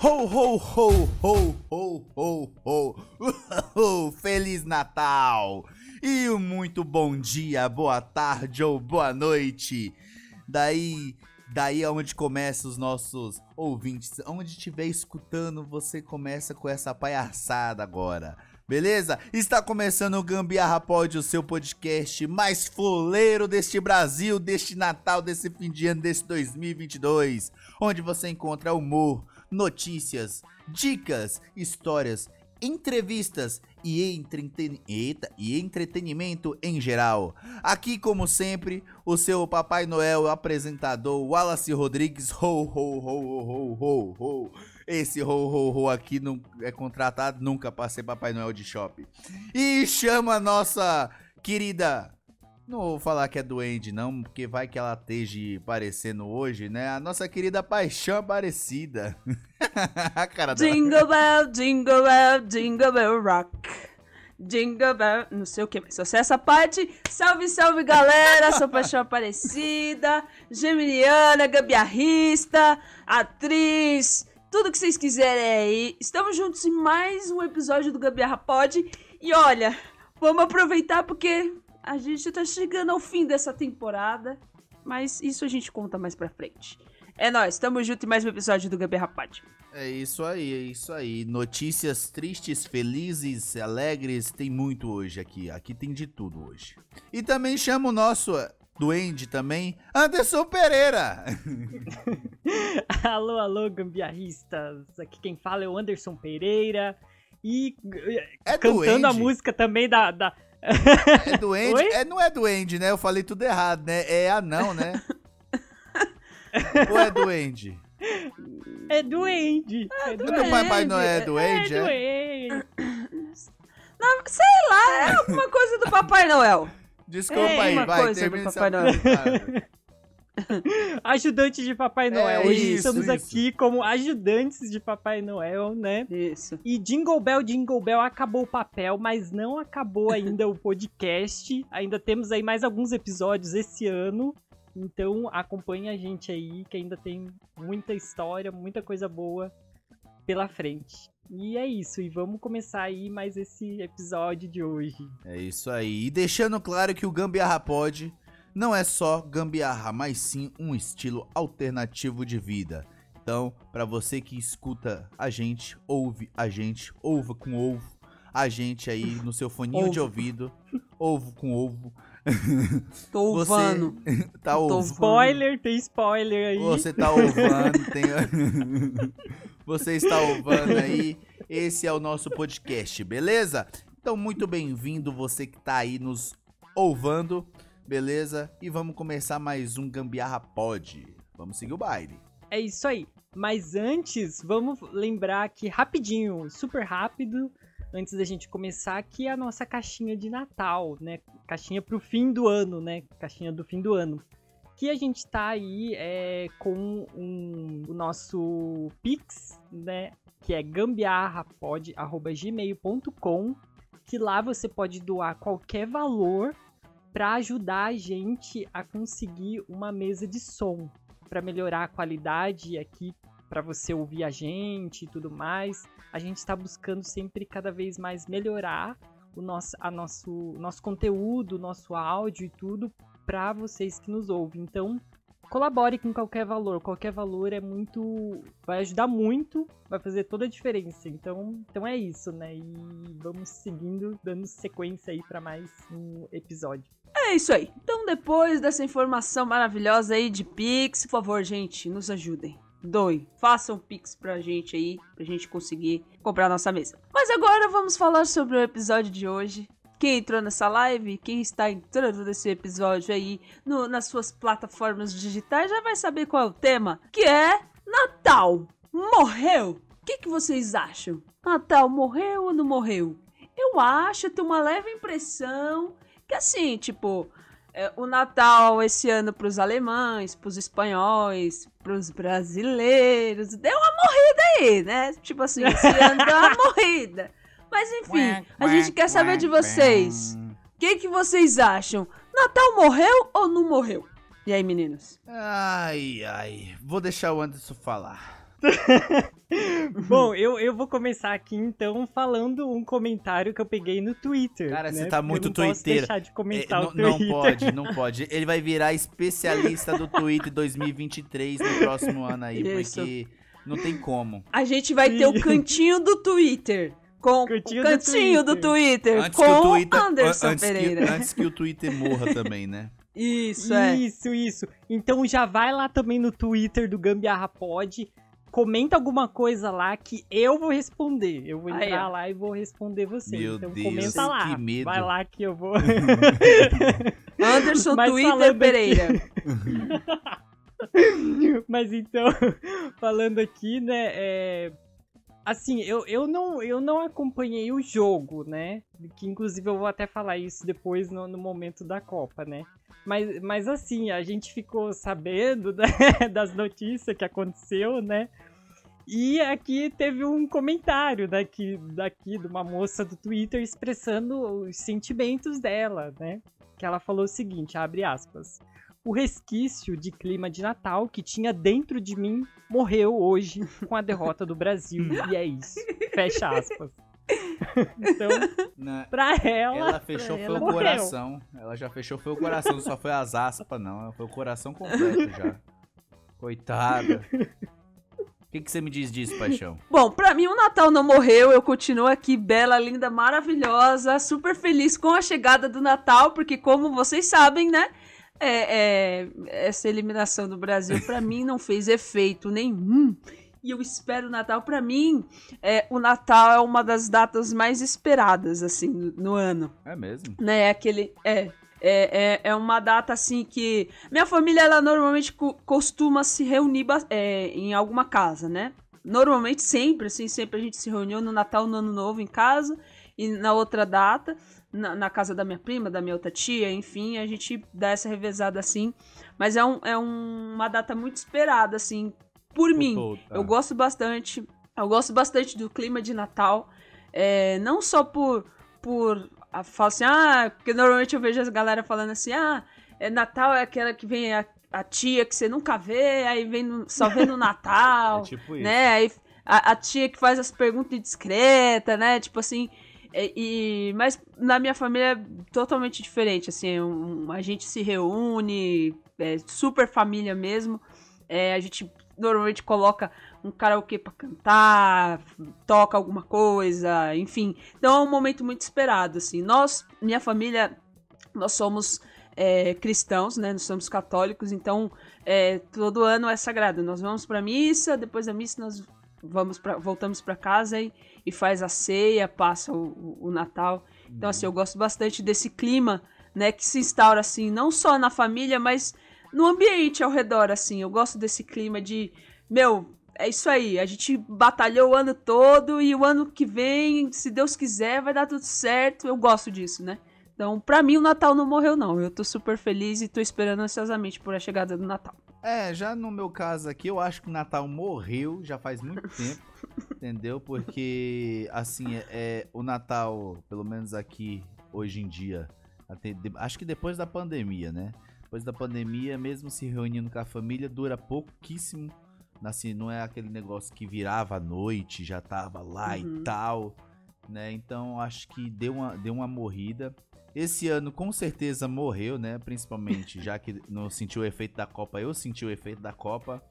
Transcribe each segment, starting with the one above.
Ho, ho, ho, ho, ho, ho, ho, ho, Feliz Natal! E um muito bom dia, boa tarde ou boa noite! Daí, daí é onde começa os nossos ouvintes. Onde estiver escutando, você começa com essa palhaçada agora. Beleza? Está começando o Gambiarra Pod, o seu podcast mais foleiro deste Brasil, deste Natal, desse fim de ano, desse 2022. Onde você encontra humor, notícias, dicas, histórias, entrevistas e, entreten... Eita, e entretenimento em geral. Aqui, como sempre, o seu Papai Noel apresentador Wallace Rodrigues. Ho, ho, ho, ho, ho, ho. Esse ho, ho, ho aqui não é contratado nunca para ser Papai Noel de shopping. E chama a nossa querida não vou falar que é duende, não, porque vai que ela esteja parecendo hoje, né? A nossa querida paixão aparecida. a cara dela. Jingle bell, jingle bell, jingle bell rock. Jingle bell, não sei o que, mas se essa parte, salve, salve galera, sou Paixão Aparecida, geminiana, gambiarrista, atriz, tudo que vocês quiserem aí. Estamos juntos em mais um episódio do Gambiarra Pod. E olha, vamos aproveitar porque a gente tá chegando ao fim dessa temporada, mas isso a gente conta mais pra frente. É nóis, tamo junto em mais um episódio do Gabi Rapaz. É isso aí, é isso aí. Notícias tristes, felizes, alegres, tem muito hoje aqui. Aqui tem de tudo hoje. E também chama o nosso duende também, Anderson Pereira. alô, alô, gambiarristas. Aqui quem fala é o Anderson Pereira. E é cantando duende. a música também da, da é duende? É, não é duende, né? Eu falei tudo errado, né? É anão, né? Ou é duende? É duende. É duende. O Papai Noel é duende? É, é? duende. Não, sei lá, é alguma coisa do Papai Noel. Desculpa é, aí, vai, termina essa... Noel. Ajudante de Papai Noel. É, Hoje isso, estamos isso. aqui como ajudantes de Papai Noel, né? Isso. E Jingle Bell, Jingle Bell acabou o papel, mas não acabou ainda o podcast. Ainda temos aí mais alguns episódios esse ano. Então acompanhe a gente aí, que ainda tem muita história, muita coisa boa pela frente. E é isso, e vamos começar aí mais esse episódio de hoje. É isso aí. E deixando claro que o Gambiarra Pod não é só gambiarra, mas sim um estilo alternativo de vida. Então, para você que escuta a gente, ouve a gente, ouva com ovo, a gente aí no seu foninho ovo. de ouvido, ovo com ovo. Tô ovando. tá ovando. Spoiler, tem spoiler aí. Você tá ovando, tem... Você está ovando aí. Esse é o nosso podcast, beleza? Então, muito bem-vindo você que tá aí nos ouvando beleza? E vamos começar mais um Gambiarra Pod. Vamos seguir o baile. É isso aí. Mas antes, vamos lembrar aqui rapidinho, super rápido, antes da gente começar, aqui a nossa caixinha de Natal, né? Caixinha pro fim do ano, né? Caixinha do fim do ano. Que a gente tá aí é, com um, o nosso Pix, né? Que é gambiarrapod.gmail.com que lá você pode doar qualquer valor para ajudar a gente a conseguir uma mesa de som, para melhorar a qualidade aqui para você ouvir a gente e tudo mais. A gente está buscando sempre cada vez mais melhorar o nosso, a nosso, nosso conteúdo, nosso áudio e tudo para vocês que nos ouvem. Então, colabore com qualquer valor. Qualquer valor é muito. vai ajudar muito, vai fazer toda a diferença. Então, então é isso, né? E vamos seguindo, dando sequência aí para mais um episódio. É isso aí. Então, depois dessa informação maravilhosa aí de Pix, por favor, gente, nos ajudem. Doe, façam Pix pra gente aí, pra gente conseguir comprar nossa mesa. Mas agora vamos falar sobre o episódio de hoje. Quem entrou nessa live, quem está entrando nesse episódio aí no, nas suas plataformas digitais já vai saber qual é o tema, que é Natal. Morreu? O que, que vocês acham? Natal morreu ou não morreu? eu acho, eu tenho uma leve impressão que assim, tipo, é, o Natal esse ano pros alemães, pros espanhóis, pros brasileiros, deu uma morrida aí, né? Tipo assim, esse ano deu uma morrida. Mas enfim, a gente quer saber de vocês. O que, que vocês acham? Natal morreu ou não morreu? E aí, meninos? Ai, ai. Vou deixar o Anderson falar. Bom, eu, eu vou começar aqui então falando um comentário que eu peguei no Twitter. Cara, né? você tá Porque muito eu não posso deixar de É, comentar não, o não Twitter. pode, não pode. Ele vai virar especialista do Twitter 2023 no próximo ano aí, Isso. porque não tem como. A gente vai ter o cantinho do Twitter. Com Cantinho o do cantinho do Twitter. Antes com que o Twitter, Anderson antes que- Pereira. antes que o Twitter morra também, né? Isso, é. Isso, isso. Então já vai lá também no Twitter do Gambiarra Pod, comenta alguma coisa lá que eu vou responder. Eu vou entrar ó. lá e vou responder você. Meu então Deus, comenta lá. que medo. Vai lá que eu vou. Anderson Mas Twitter falando Pereira. Mas então, falando aqui, né, é... Assim, eu, eu, não, eu não acompanhei o jogo, né? Que inclusive eu vou até falar isso depois no, no momento da Copa, né? Mas, mas assim, a gente ficou sabendo né, das notícias que aconteceu, né? E aqui teve um comentário daqui, daqui de uma moça do Twitter expressando os sentimentos dela, né? Que ela falou o seguinte, abre aspas. O resquício de clima de Natal que tinha dentro de mim morreu hoje com a derrota do Brasil. e é isso. Fecha aspas. então, Na- pra ela. Ela fechou foi ela o morreu. coração. Ela já fechou foi o coração, não só foi as aspas, não. Foi o coração completo já. Coitada. O que, que você me diz disso, paixão? Bom, pra mim o Natal não morreu, eu continuo aqui bela, linda, maravilhosa, super feliz com a chegada do Natal, porque como vocês sabem, né, é, é, essa eliminação do Brasil pra mim não fez efeito nenhum. E eu espero o Natal pra mim. É, o Natal é uma das datas mais esperadas assim no, no ano É mesmo? né? É aquele. É. É, é, é uma data assim que. Minha família, ela normalmente co- costuma se reunir é, em alguma casa, né? Normalmente, sempre, assim, sempre a gente se reuniu no Natal, no Ano Novo em casa e na outra data, na, na casa da minha prima, da minha outra tia, enfim, a gente dá essa revezada assim. Mas é, um, é um- uma data muito esperada, assim, por mim. Eu gosto bastante. Eu gosto bastante do clima de Natal. é, não só por. por a, falo assim, ah, porque normalmente eu vejo as galera falando assim, ah, é, Natal é aquela que vem a, a tia que você nunca vê, aí vem no- só vê no Natal. É tipo isso. né? Aí a, a tia que faz as perguntas indiscretas, né? Tipo assim. É, E, mas na minha família é totalmente diferente, assim, um- a gente se reúne, é super família mesmo, é, a gente normalmente coloca um karaokê pra cantar, toca alguma coisa, enfim. Então é um momento muito esperado, assim. Nós, minha família, nós somos é, cristãos, né? Nós somos católicos, então é, todo ano é sagrado. Nós vamos pra missa, depois da missa nós vamos pra, voltamos pra casa e, e faz a ceia, passa o, o- o Natal. Então, assim, eu gosto bastante desse clima, né, que se instaura, assim, não só na família, mas no ambiente ao redor, assim. Eu gosto desse clima de, meu, é isso aí, a gente batalhou o ano todo e o ano que vem, se Deus quiser, vai dar tudo certo. Eu gosto disso, né? Então, pra mim, o Natal não morreu, não. Eu tô super feliz e tô esperando ansiosamente por a chegada do Natal. É, já no meu caso aqui, eu acho que o Natal morreu já faz muito tempo, entendeu? Porque, assim, é, é, o Natal, pelo menos aqui, hoje em dia, até acho que depois da pandemia, né? Depois da pandemia, mesmo se reunindo com a família, dura pouquíssimo. Assim, não é aquele negócio que virava à noite, já tava lá Uhum. e tal, né? Então, acho que deu uma, deu uma morrida. Esse ano com certeza morreu, né? Principalmente, já que não sentiu o efeito da Copa, eu senti o efeito da Copa.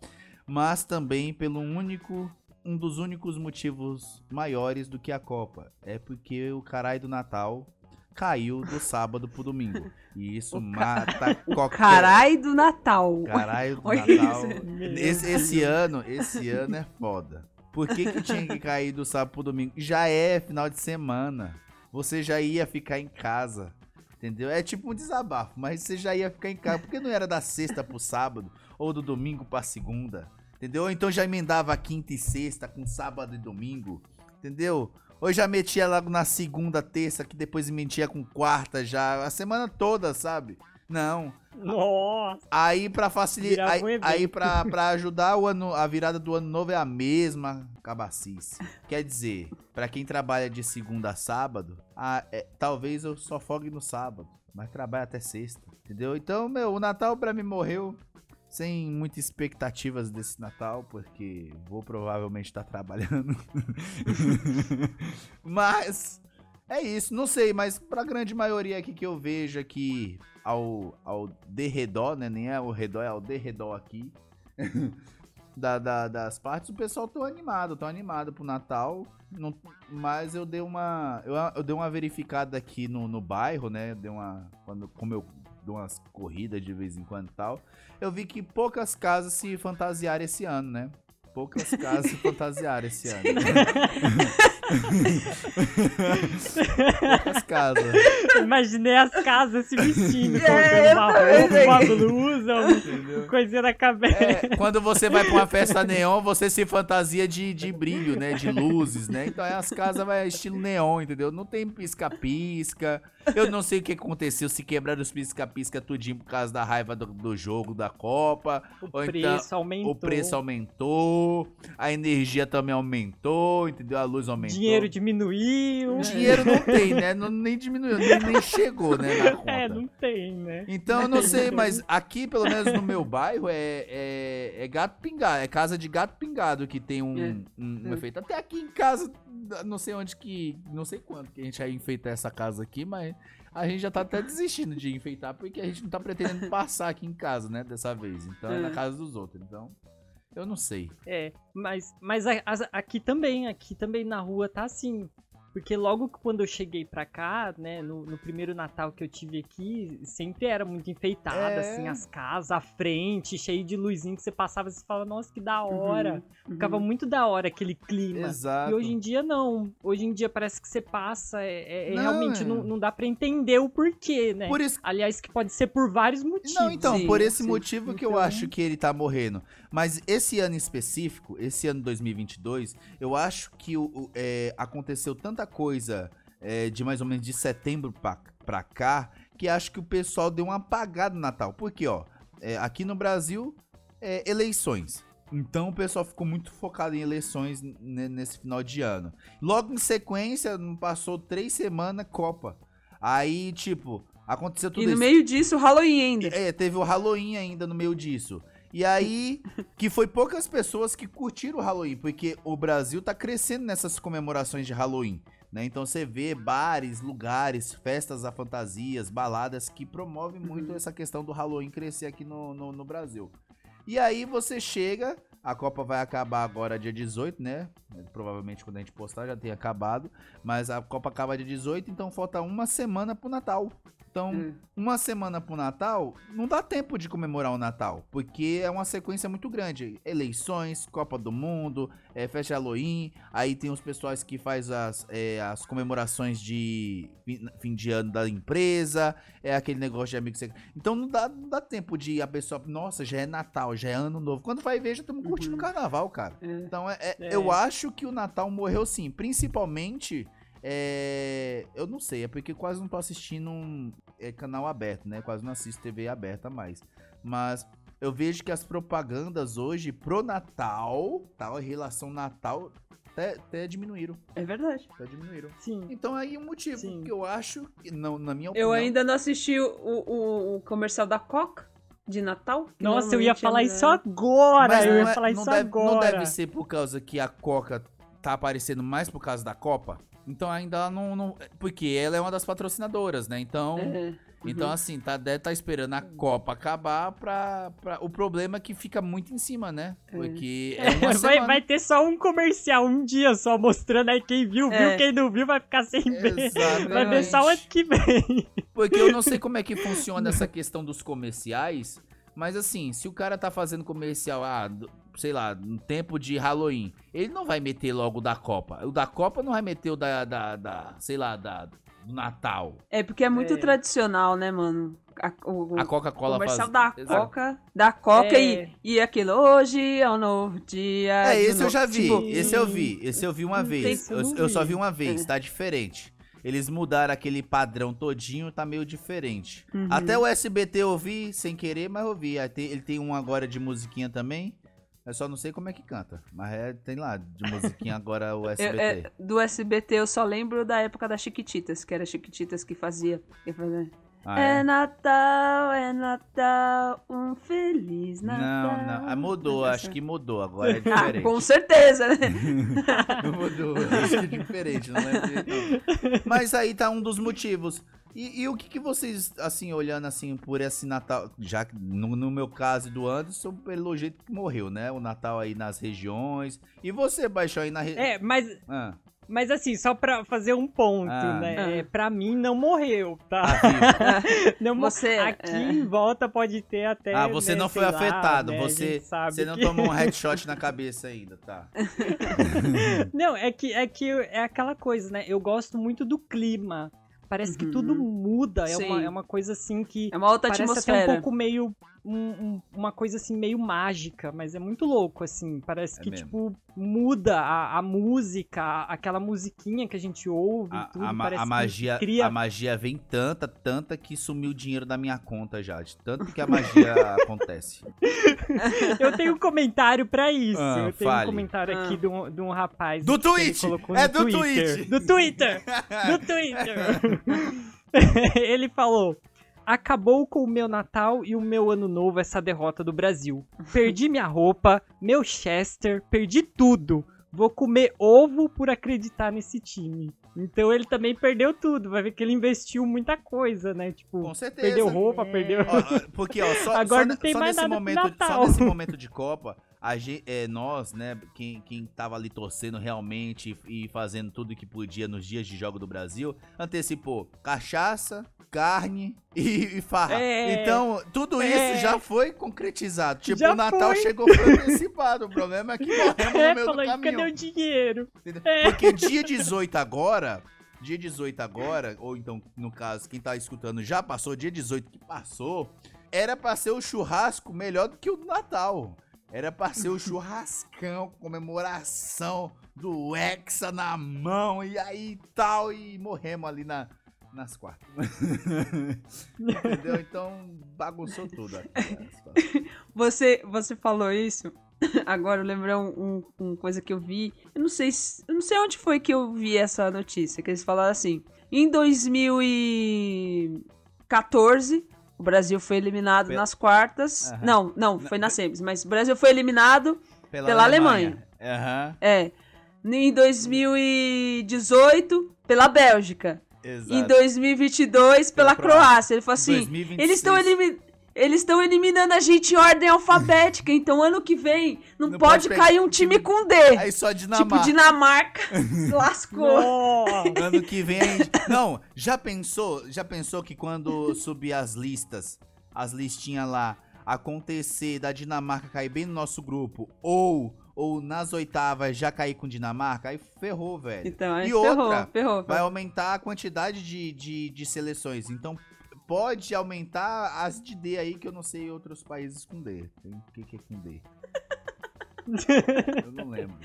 Mas também pelo único. Um dos únicos motivos maiores do que a Copa. É porque o caralho do Natal caiu do sábado pro domingo. E isso O mata qualquer. Carai do Natal. Caralho do Olha Natal. Esse, esse ano, esse ano é foda. Por que, que tinha que cair do sábado pro domingo? Já é final de semana. Você já ia ficar em casa. Entendeu? É tipo um desabafo, mas você já ia ficar em casa. Por que não era da sexta pro sábado? Ou do domingo pra segunda? Entendeu? Então já emendava quinta e sexta com sábado e domingo. Entendeu? Ou já metia logo na segunda, terça, que depois metia com quarta já, a semana toda, sabe? Não. Nossa! Aí pra facilitar. Aí, um aí pra, pra ajudar o ano, a virada do ano novo é a mesma cabacice. Quer dizer, pra quem trabalha de segunda a sábado, a- é, talvez eu só folgue no sábado, mas trabalho até sexta, entendeu? Então, meu, o Natal pra mim morreu sem muitas expectativas desse Natal, porque vou provavelmente estar trabalhando. mas é isso, não sei, mas pra grande maioria aqui que eu vejo aqui ao, ao derredor, né? Nem é ao redor, é ao derredor aqui. da, da- das partes, o pessoal tô animado, tô animado pro Natal. Não- mas eu dei uma. Eu, eu dei uma verificada aqui no, no bairro, né? Dei uma. Quando, como eu dou umas corridas de vez em quando e tal. Eu vi que poucas casas se fantasiaram esse ano, né? Poucas casas se fantasiaram esse ano. poucas casas. Imaginei as casas se vestindo, É, colocando uma roupa, uma blusa, um coisinha na cabeça. É, quando você vai pra uma festa neon, você se fantasia de, de brilho, né? De luzes, né? Então aí as casas vai estilo neon, entendeu? Não tem pisca-pisca. Eu não sei o que aconteceu, se quebraram os pisca-pisca tudinho por causa da raiva do, do jogo, da Copa. O ou preço então aumentou. o preço aumentou, a energia também aumentou, entendeu? A luz aumentou. Dinheiro diminuiu. Dinheiro não tem, né? Não, nem diminuiu, nem, nem chegou, né? Na conta. É, não tem, né? Então, eu não sei, mas aqui, pelo menos no meu bairro, é, é, é gato pingado. É casa de gato pingado que tem um, É. um- um É. efeito. Até aqui em casa, não sei onde que. Não sei quando que a gente vai enfeitar essa casa aqui, mas a gente já tá até desistindo de enfeitar porque a gente não tá pretendendo passar aqui em casa, né? Dessa vez. Então é na É. casa dos outros. Então, eu não sei. É, mas, mas a- as- aqui também, aqui também na rua tá assim. Porque logo que quando eu cheguei pra cá, né, no, no primeiro Natal que eu tive aqui, sempre era muito enfeitada, É. assim, as casas, a frente, cheio de luzinha que você passava e você falava, nossa, que da hora. Uhum. Ficava muito da hora aquele clima. Exato. E hoje em dia não. Hoje em dia parece que você passa, é, é- é Não, realmente é. não, não dá pra entender o porquê, né? Por isso Aliás, que pode ser por vários motivos. Não, então, por esse sim. motivo que eu Então- acho que ele tá morrendo. Mas esse ano em específico, esse ano 2022, eu acho que o, o- é, aconteceu tanta coisa é, de mais ou menos de setembro pra, pra cá, que acho que o pessoal deu uma apagada no Natal. Porque, ó, é, aqui no Brasil, é, eleições. Então o pessoal ficou muito focado em eleições ne- nesse final de ano. Logo em sequência, não passou três semanas, Copa. Aí, tipo, aconteceu tudo E no isso. meio disso, o Halloween ainda. É, teve o Halloween ainda no meio disso. E aí, que foi poucas pessoas que curtiram o Halloween, porque o Brasil tá crescendo nessas comemorações de Halloween, né? Então você vê bares, lugares, festas a fantasias, baladas que promovem muito essa questão do Halloween crescer aqui no, no, no Brasil. E aí você chega, a Copa vai acabar agora dia 18, né? Provavelmente quando a gente postar já tenha acabado, mas a Copa acaba dia 18, então falta uma semana pro Natal. Então, Hum. uma semana pro Natal, não dá tempo de comemorar o Natal, porque é uma sequência muito grande. Eleições, Copa do Mundo, é, festa de Halloween, aí tem os pessoais que faz as, é, as comemorações de fim, de ano da empresa, é aquele negócio de amigo secreto. Então não dá, não dá tempo de a pessoa, nossa, já é Natal, já é ano novo. Quando vai ver, já estamos curtindo o carnaval, cara. É. Então, é, é- É. eu acho que o Natal morreu sim. Principalmente, é, eu não sei, é porque quase não tô assistindo um é, canal aberto, né? Quase não assisto TV aberta mais. Mas eu vejo que as propagandas hoje pro Natal, tal, em relação Natal, até, até diminuíram. É verdade. Até diminuíram. Sim. Então aí o motivo Sim. que eu acho, que não, na minha opinião... Eu ainda não assisti o, o, o comercial da Coca de Natal. Nossa, eu ia falar é- isso agora. Mas eu não, ia é- falar não isso deve, agora. não deve ser por causa que a Coca tá aparecendo mais por causa da Copa? Então ainda ela não, não- Porque ela é uma das patrocinadoras, né? Então. É. Então, assim, tá, deve estar esperando a Copa acabar pra, pra. O problema é que fica muito em cima, né? Porque é uma vai, vai ter só um comercial, um dia só, mostrando aí quem viu, viu, É. quem não viu vai ficar sem ver. Vai ver só o ano que vem. Porque eu não sei como é que funciona essa questão dos comerciais, mas assim, se o cara tá fazendo comercial, ah, sei lá, no tempo de Halloween, ele não vai meter logo o da Copa. O da Copa não vai meter o da, da, da sei lá, da, do Natal. É porque é muito É. tradicional, né, mano? a, o, A Coca-Cola faz. comercial da Exato. Coca, da Coca É. e, e aquilo, hoje é um novo dia. É, esse eu já vi. Tipo, Esse eu vi. Esse eu vi uma vez. eu Eu, só vi. uma vez, É. tá diferente. Eles mudaram aquele padrão todinho, tá meio diferente. Uhum. Até o SBT eu vi sem querer, mas eu vi. Ele tem um agora de musiquinha também. Eu só não sei como é que canta. Mas é, tem lá, de musiquinha agora o eu- SBT. é, do SBT eu só lembro da época das Chiquititas, que era Chiquititas que fazia. que fazia, Ah, é é? Natal, é Natal, um feliz Não, Natal. não. Ah, mudou, Essa- acho que mudou. Agora é Ah, diferente. com certeza, né? Mudou, acho que é diferente, não lembro não. Mas aí tá um dos motivos. E, e o que, que vocês, assim, olhando assim por esse Natal, já que no, no meu caso e do Anderson, pelo jeito que morreu, né? O Natal aí nas regiões. E você baixou aí na região. É, mas, Ah, mas assim, só pra fazer um ponto, Ah. né? Ah. Pra mim não morreu, tá? vivo. Não Você- Aqui é. em volta pode ter até. Ah, você né, não foi lá, afetado. né, você, você não que- tomou um headshot na cabeça ainda, tá? Não, é que, é que é aquela coisa, né? Eu gosto muito do clima. Parece que Uhum. tudo muda. É uma, é uma coisa assim que. É uma outra Parece até atmosfera. um pouco meio. Um- um- uma coisa assim meio mágica, mas é muito louco, assim. Parece É que, mesmo. tipo, muda a, a música, a- aquela musiquinha que a gente ouve A, tudo. a magia, cria. a magia vem tanta, tanta que sumiu o dinheiro da minha conta já. De tanto que a magia acontece. Eu tenho um comentário pra isso. Ah, eu tenho fale. um comentário aqui Ah. de um, de um rapaz. Do colocou É do Twitter. tweet! Do Twitter! Do Twitter! ele falou. Acabou com o meu Natal e o meu Ano Novo essa derrota do Brasil. Perdi minha roupa, meu Chester, perdi tudo. Vou comer ovo por acreditar nesse time. Então ele também perdeu tudo. Vai ver que ele investiu muita coisa, né? Tipo, Com certeza. perdeu roupa, perdeu. Ó, porque, ó, só, Agora só, não tem só mais nesse nada momento, Natal. Só nesse momento de Copa, a gen- é, nós, né, quem, quem tava ali torcendo realmente e fazendo tudo que podia nos dias de jogo do Brasil, antecipou cachaça, carne e, e farra. É. Então, tudo É. isso já foi concretizado. Tipo, o Natal foi. chegou antecipado. O problema é que morremos É, no meio do falou, caminho. cadê o dinheiro? É. Porque dia 18 agora, dia 18 agora, ou então, no caso, quem tá escutando já passou, dia 18 que passou, era pra ser o churrasco melhor do que o do Natal. Era pra ser o churrascão, comemoração do Hexa na mão, e aí tal, e morremos ali na, nas quartas. Entendeu? Então, bagunçou tudo aqui. né. Você, você falou isso. Agora eu lembrei um, um- uma coisa que eu vi. Eu não sei se- eu não sei onde foi que eu vi essa notícia. Que eles falaram assim. Em 2014, o Brasil foi eliminado Pe- nas quartas. Aham. Não, não, foi na semis. Mas o Brasil foi eliminado. Pela, Pela Alemanha. Aham, É. Em 2018, pela Bélgica. exato. Em 2022, pela, Pela Croácia. Ele falou assim: 2026. eles estão elimi eles estão eliminando a gente em ordem alfabética, então ano que vem não, Não pode, pode cair um time com D. Aí só tipo, Dinamarca. Dinamarca lascou. Ano que vem a gente... Não, já pensou? Já pensou que quando subir as listas, as listinhas lá, acontecer da Dinamarca cair bem no nosso grupo, ou, ou nas oitavas já cair com Dinamarca, aí ferrou, velho. Então, aí E ferrou, outra, ferrou. Vai aumentar a quantidade de, de, de seleções. Então pode aumentar as de D aí, que eu não sei outros países com D. Tem- O que, que é com D? eu não lembro.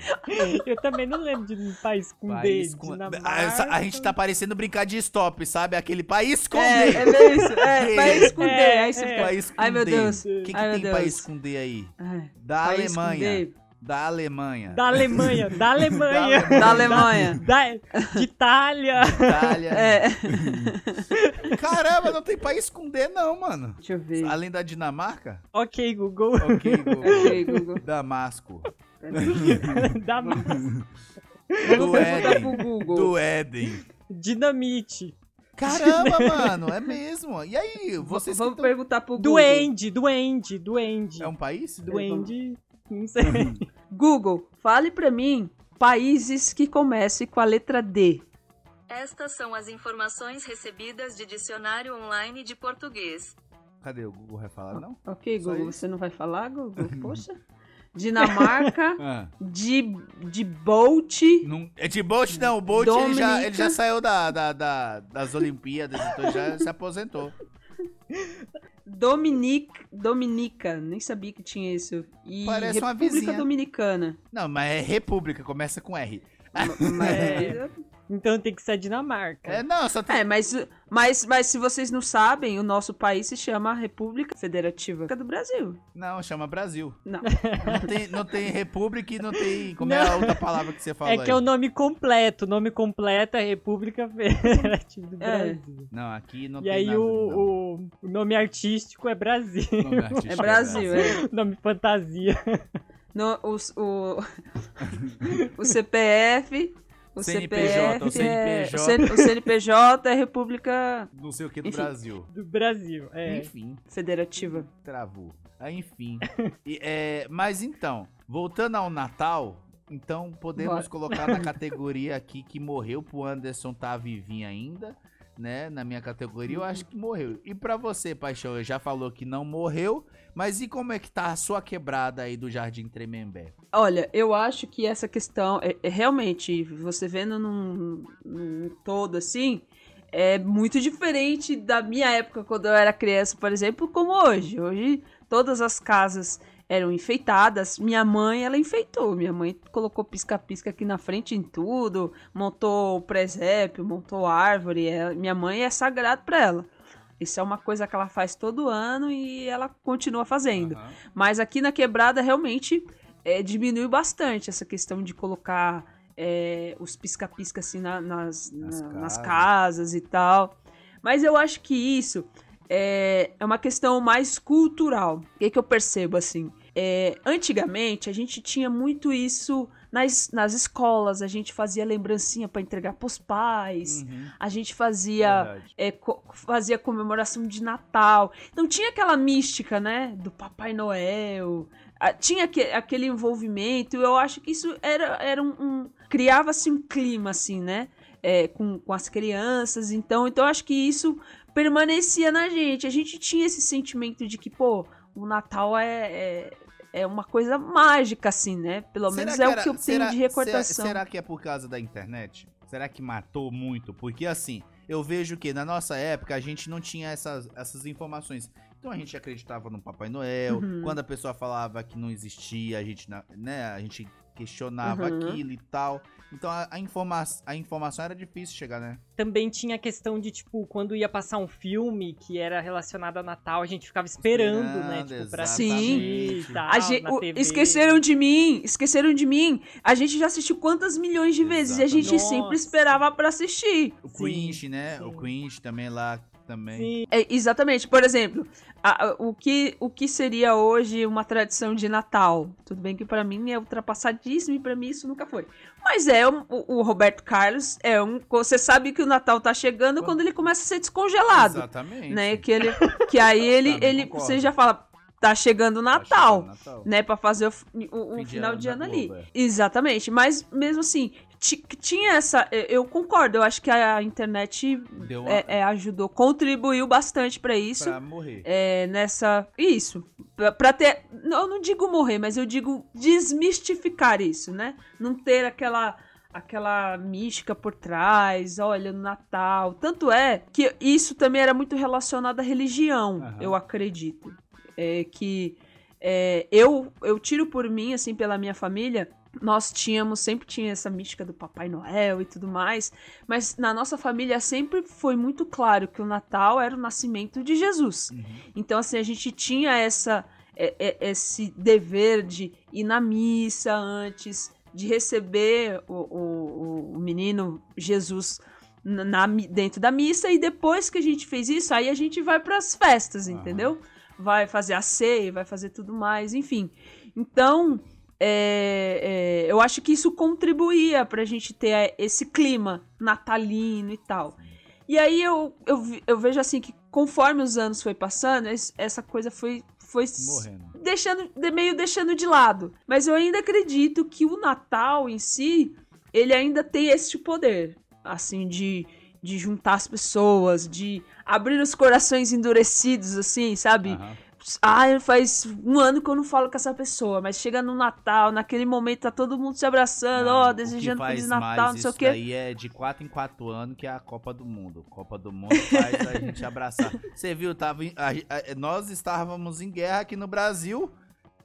Eu também não lembro de um país com País D. com- a, essa- a gente tá parecendo brincar de stop, sabe? Aquele país com É, D. é isso. É, país com D. É, Aí você é. fica. País com Ai, meu D. Deus. O que, que Ai, meu tem Deus. país com D aí? Ai, Da Alemanha. Da Alemanha. Da Alemanha, da Alemanha. Da Alemanha. Da, de Itália. Itália. É. Caramba, não tem país com D não, mano. Deixa eu ver. Além da Dinamarca? Ok, Google. Ok, Google. Ok, Google. Damasco. Da massa. Do Vou perguntar Éden. pro Google. Do Éden. Dinamite. Caramba, mano, é mesmo. E aí, vocês Vamos tão- perguntar pro Google. Duende, duende, duende. É um país? Duende, não sei. Google, fale pra mim países que comecem com a letra D. Estas são as informações recebidas de dicionário online de português. Cadê? O Google vai falar, não? Ok, Só Google, isso? você não vai falar, Google? Poxa. Dinamarca, Ah, de, de Bolt, não- é de Bolt não, o Bolt ele já, ele já saiu da, da- da- das Olimpíadas, então já se aposentou. Dominic, Dominica, nem sabia que tinha isso. E Parece uma República vizinha. Dominicana. Não, mas é República, começa com R. Mas, É. Então tem que ser a Dinamarca. É, não, só tem. É, mas, mas, mas se vocês não sabem, o nosso país se chama República Federativa do Brasil. Não, chama Brasil. Não. Não tem, não tem República e não tem. Como é a outra palavra que você falou É que é o aí? nome completo. O nome completo é República Federativa do É. Brasil. Não, aqui não E tem aí nada. o, não. o, nome artístico é Brasil. O nome artístico É Brasil, é. nome fantasia. No, o, o, o CPF. O CNPJ, o CPF é, CNPJ. o CN o CNPJ é República Não sei o que do Enfim. Brasil. Do Brasil, é. Enfim, Federativa. travou. Ah, enfim. E, é, mas então, voltando ao Natal, então podemos Bora. colocar na categoria aqui que morreu pro Anderson tá vivinho ainda, né? Na minha categoria, eu acho que morreu. E pra você, Paixão, já falou que não morreu, mas e como é que tá a sua quebrada aí do Jardim Tremembé? Olha, eu acho que essa questão, é, é realmente, você vendo num, num todo assim, é muito diferente da minha época quando eu era criança, por exemplo, como hoje. Hoje todas as casas eram enfeitadas. Minha mãe, ela enfeitou. Minha mãe colocou pisca-pisca aqui na frente em tudo, montou presépio, montou árvore. É- minha mãe é sagrado pra ela. Isso é uma coisa que ela faz todo ano e ela continua fazendo. Aham. Mas aqui na quebrada realmente é, diminui bastante essa questão de colocar é, os pisca-pisca assim na- nas, Nas na- nas casas. casas e tal. Mas eu acho que isso é, é uma questão mais cultural. O que, que eu percebo assim? É, antigamente a gente tinha muito isso nas, nas escolas, a gente fazia lembrancinha para entregar pros pais, Uhum, a gente fazia é, co- fazia comemoração de Natal. Então tinha aquela mística, né? Do Papai Noel. Ah, Tinha aque- aquele envolvimento. Eu acho que isso era, era um. um- Criava-se um clima, assim, né? É, com, com as crianças. Então, então eu acho que isso permanecia na gente. A gente tinha esse sentimento de que, pô, o Natal é. é é uma coisa mágica, assim, né? Pelo Será menos é era- o que eu será- tenho de recordação. Será, será que é por causa da internet? Será que matou muito? Porque assim, eu vejo que na nossa época a gente não tinha essas, essas informações. Então a gente acreditava no Papai Noel. Uhum. Quando a pessoa falava que não existia, a gente, né, a gente questionava Uhum. aquilo e tal. Então a, a, informa a informação era difícil chegar, né? Também tinha a questão de, tipo, quando ia passar um filme que era relacionado a Natal, a gente ficava esperando, né? Esperando, Tipo, pra Sim. assistir tal, A gente- na o- TV. esqueceram de mim, esqueceram de mim. A gente já assistiu quantas milhões de vezes e a gente Exatamente. sempre Nossa. esperava pra assistir. O Sim, Quinch, né? O sim. Quinch também lá também. É, exatamente. Por exemplo, a- a- o, que, o que seria hoje uma tradição de Natal? Tudo bem que pra mim é ultrapassadíssimo e pra mim isso nunca foi. Mas é um- o, o Roberto Carlos é um. Você sabe que o Natal tá chegando quando ele começa a ser descongelado, Exatamente. né? Que ele, que aí ele, Também ele, concordo. você já fala, tá chegando o Tá Natal. chegando Natal. né, Pra fazer o, o- o final de ano ali. É. Exatamente, mas mesmo assim, tinha essa. eu- concordo, eu acho que a internet Deu uma... é, é, ajudou, contribuiu bastante pra isso. pra morrer. É, nessa. Isso. Pra, pra ter. não, Eu não digo morrer, mas eu digo desmistificar isso, né? Não ter aquela. Aquela mística por trás, olha, no Natal. Tanto é que isso também era muito relacionado à religião, Aham. eu acredito. É que é, eu, eu tiro por mim, assim, pela minha família, nós tínhamos, sempre tinha essa mística do Papai Noel e tudo mais, mas na nossa família sempre foi muito claro que o Natal era o nascimento de Jesus. Uhum. Então, assim, a gente tinha essa, é- é- esse dever de ir na missa antes, de receber o, o- o menino Jesus na, dentro da missa, e depois que a gente fez isso, aí a gente vai para as festas, Aham. entendeu? Vai fazer a ceia, vai fazer tudo mais, enfim. Então, é, é, eu acho que isso contribuía pra gente ter é, esse clima natalino e tal. E aí eu, eu, eu vejo assim que conforme os anos foi passando, es- essa coisa foi, foi Morrendo. deixando, de- meio deixando de lado. Mas eu ainda acredito que o Natal em si, ele ainda tem esse poder, assim, de, de juntar as pessoas, de abrir os corações endurecidos, assim, sabe? Aham. Ah, faz um ano que eu não falo com essa pessoa, mas chega no Natal, naquele momento tá todo mundo se abraçando, ó, desejando Feliz Natal, não sei o isso quê. daí é de 4 em 4 anos, que é a Copa do Mundo. Copa do Mundo faz a gente abraçar. Você viu, tava a- a- nós estávamos em guerra aqui no Brasil,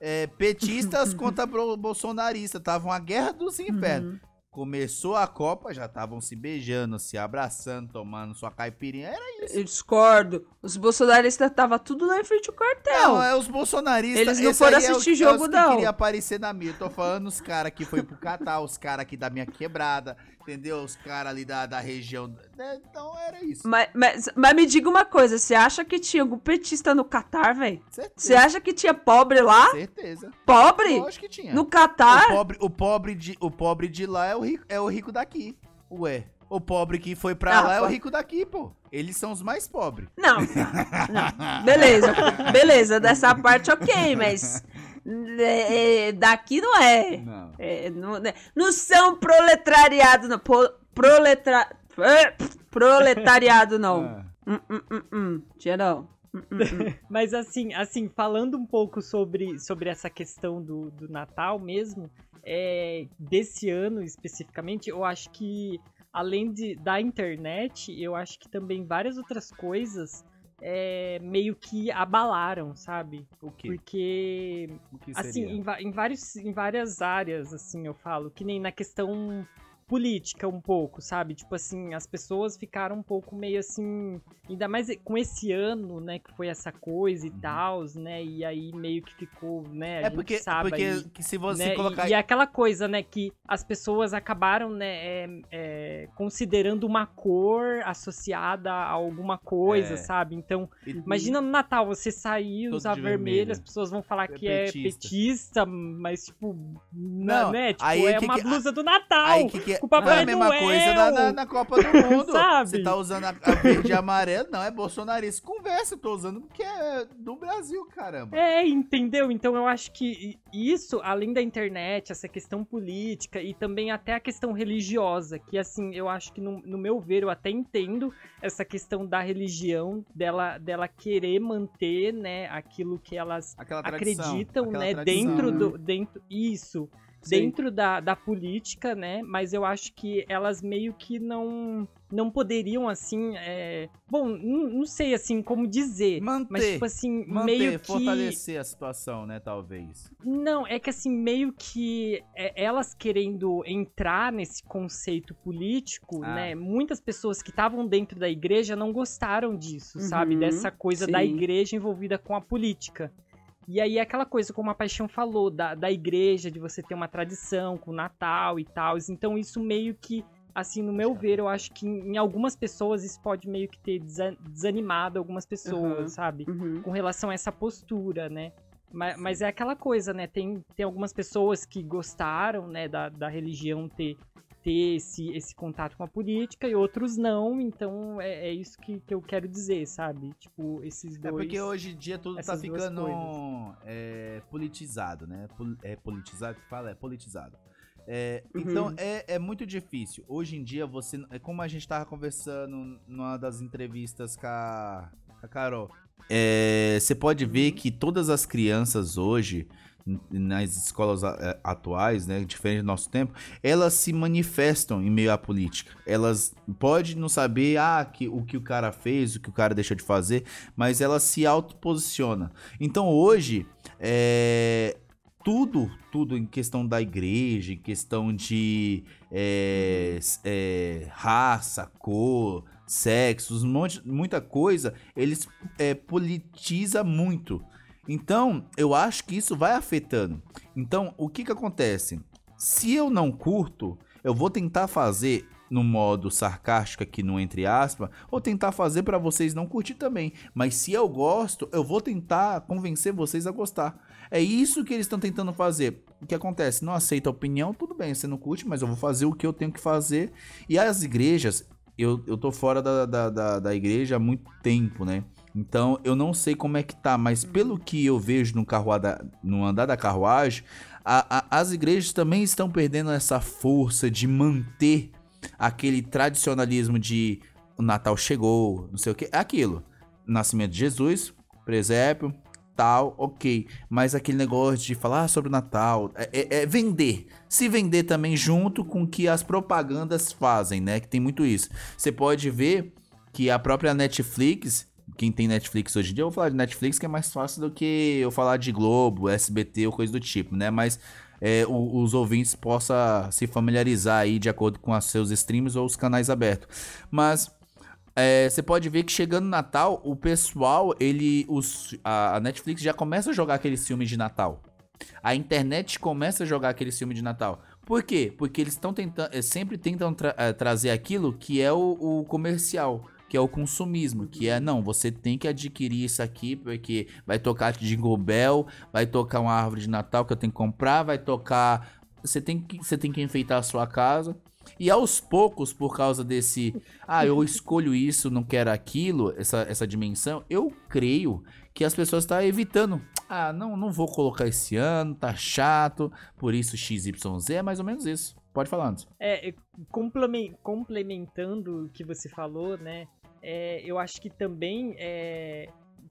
é, petistas contra bolsonaristas. Tava uma guerra dos infernos. Uhum. Começou a Copa, já estavam se beijando, se abraçando, tomando sua caipirinha. Era isso. Eu discordo. Os bolsonaristas tava tudo lá em frente ao quartel. Não, é os bolsonaristas. Eles não foram aí é o- assistir é os jogo, que não. queria aparecer na minha. Eu tô falando os caras que foi pro Catar, os caras aqui da minha quebrada, entendeu? Os caras ali da, da região. Né? Então era isso. Mas, mas, mas me diga uma coisa, você acha que tinha algum petista no Catar, velho? Você acha que tinha pobre lá? Certeza. Pobre? Lógico que tinha. No Catar? O pobre, o, pobre de, o pobre de lá é o, rico, é o rico daqui. Ué. O pobre que foi pra Ah, lá é o rico daqui, pô. Eles são os mais pobres. Não, não. Beleza, beleza, dessa parte ok, mas é, é, daqui não é. Não. É, não, né? não são proletariado, não. Po, proletra, proletariado, não. Ah. Hum, hum, hum, não. Mas assim, assim, falando um pouco sobre, sobre essa questão do, do Natal mesmo, é, desse ano especificamente, eu acho que além de, da internet, eu acho que também várias outras coisas é, meio que abalaram, sabe? O quê? Porque O que assim, em, em vários, em várias áreas, assim, eu falo, que nem na questão política um pouco, sabe? Tipo assim, as pessoas ficaram um pouco meio assim, ainda mais com esse ano, né, que foi essa coisa e Uhum. tal, né? E aí meio que ficou, né, a É gente porque, sabe porque aí, que se você né, colocar. e, e aquela coisa, né, que as pessoas acabaram, né, é, é, considerando uma cor associada a alguma coisa, É. sabe? Então, e- Imagina no Natal você sair, usar vermelho, vermelho. as pessoas vão falar É que é petista. petista, mas tipo, Não, não, né? Tipo, aí é que uma que- blusa do Natal. Aí que, que é, com Papai é a mesma Noel. coisa na, na, na Copa do Mundo. Sabe? Você tá usando a, a verde e amarelo, não é bolsonarista. Conversa, eu tô usando porque é do Brasil, caramba. É, entendeu? Então eu acho que isso, além da internet, essa questão política e também até a questão religiosa, que assim, eu acho que no, no meu ver, eu até entendo essa questão da religião, dela, dela querer manter, né, aquilo que elas Aquela tradição, acreditam, né, tradição. dentro Uhum. do dentro isso, Sim. dentro da, da política, né? Mas eu acho que elas meio que não não poderiam assim, é... bom, não, não sei assim como dizer, Manter, mas tipo assim manter, meio que fortalecer a situação, né, talvez. não, é que assim, meio que é, elas querendo entrar nesse conceito político, Ah. né? Muitas pessoas que estavam dentro da igreja não gostaram disso, sabe? Uhum, Dessa coisa da sim. igreja envolvida com a política. E aí aquela coisa, como a Paixão falou, da, da igreja, de você ter uma tradição com o Natal e tal. Então isso meio que, assim, no meu ver, eu acho que em, em algumas pessoas isso pode meio que ter desa- desanimado algumas pessoas, Uhum. sabe? Uhum. com relação a essa postura, né? Mas, mas é aquela coisa, né? Tem, tem algumas pessoas que gostaram, né, da, da religião ter, ter esse, esse contato com a política e outros não, então é, é isso que, que eu quero dizer, sabe? Tipo, esses É dois... porque hoje em dia tudo tá ficando é, politizado, né? É politizado que fala? É politizado. É, Uhum. Então é, é muito difícil. Hoje em dia você. É como a gente tava conversando numa das entrevistas com a, com a Carol. É, você pode ver que todas as crianças hoje, nas escolas é, atuais, né, diferente do nosso tempo, elas se manifestam em meio à política. Elas podem não saber ah, que, o que o cara fez, o que o cara deixou de fazer, mas elas se autoposicionam. Então hoje, é, tudo, tudo em questão da igreja, em questão de é, é, raça, cor, sexos, um monte, muita coisa, eles é, politiza muito. Então, eu acho que isso vai afetando. Então, o que que acontece? Se eu não curto, eu vou tentar fazer no modo sarcástico aqui no entre aspas, ou tentar fazer para vocês não curtir também. Mas se eu gosto, eu vou tentar convencer vocês a gostar. É isso que eles estão tentando fazer. O que acontece? Não aceita a opinião, tudo bem, você não curte, mas eu vou fazer o que eu tenho que fazer. E as igrejas, eu, eu tô fora da, da, da, da igreja há muito tempo, né? Então eu não sei como é que tá, mas pelo que eu vejo no, carruada, no andar da carruagem, a- a- as igrejas também estão perdendo essa força de manter aquele tradicionalismo de o Natal chegou, não sei o que, é aquilo. Nascimento de Jesus, presépio, Natal, ok. Mas aquele negócio de falar sobre o Natal é, é- é vender. Se vender também junto com o que as propagandas fazem, né? Que tem muito isso. Você pode ver que a própria Netflix, quem tem Netflix hoje em dia, eu vou falar de Netflix que é mais fácil do que eu falar de Globo, SBT ou coisa do tipo, né? Mas é, o- os ouvintes possam se familiarizar aí de acordo com os seus streams ou os canais abertos. Mas é, você pode ver que chegando Natal, o pessoal, ele. Os, a, a Netflix já começa a jogar aqueles filmes de Natal. A internet começa a jogar aquele filme de Natal. Por quê? Porque eles estão tentando. eh, Sempre tentam tra- eh, trazer aquilo que é o, o comercial. Que é o consumismo. Que é, não, você tem que adquirir isso aqui, porque vai tocar Jingle Bell, vai tocar uma árvore de Natal que eu tenho que comprar, vai tocar. Você tem que, você tem que enfeitar a sua casa. E aos poucos, por causa desse. Ah, eu escolho isso, não quero aquilo, essa, essa dimensão, eu creio que as pessoas estão evitando. Ah, não, não vou colocar esse ano, tá chato, por isso XYZ é mais ou menos isso. Pode falar antes. É, complemen- complementando o que você falou, né? É, eu acho que também é,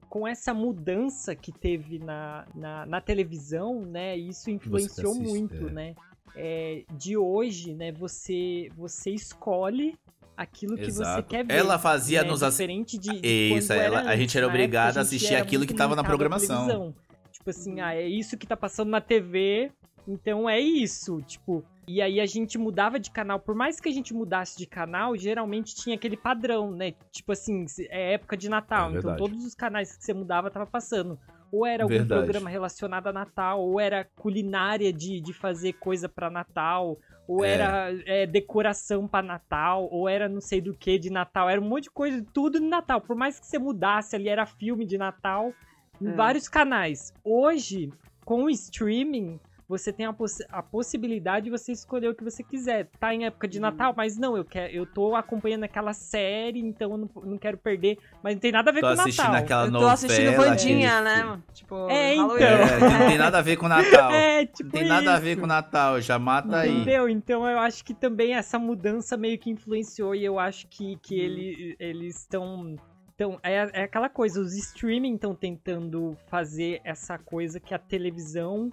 com essa mudança que teve na, na, na televisão, né? Isso influenciou assiste, muito, é. né? É, de hoje, né? Você, você escolhe aquilo que você Exato. quer ver. Ela fazia né? nos Diferente de, de Isso, ela- a gente era obrigado a assistir era aquilo que tava na programação. Tipo assim, ah, é isso que tá passando na TV, então é isso, tipo. E aí a gente mudava de canal, por mais que a gente mudasse de canal, geralmente tinha aquele padrão, né? Tipo assim, é época de Natal, É então todos os canais que você mudava tava passando. Ou era algum Verdade. programa relacionado a Natal, ou era culinária de, de fazer coisa pra Natal, ou É. era é, decoração pra Natal, ou era não sei do que de Natal, era um monte de coisa, tudo de Natal. Por mais que você mudasse ali, era filme de Natal, em É. vários canais. Hoje, com o streaming, você tem a, poss- a possibilidade de você escolher o que você quiser. Tá em época Uhum. de Natal, mas não, eu quero, eu tô acompanhando aquela série, então eu não, não quero perder. Mas não tem nada a ver Tô com assistindo Natal. aquela Eu tô novela. assistindo Vandinha, né? Tipo, É, então. É, não tem nada a ver com Natal. É, tipo não tem nada a ver isso. com Natal, já mata aí. Entendeu? Então eu acho que também essa mudança meio que influenciou e eu acho que, Uhum. que ele, eles estão. Então, é, é aquela coisa, os streaming estão tentando fazer essa coisa que a televisão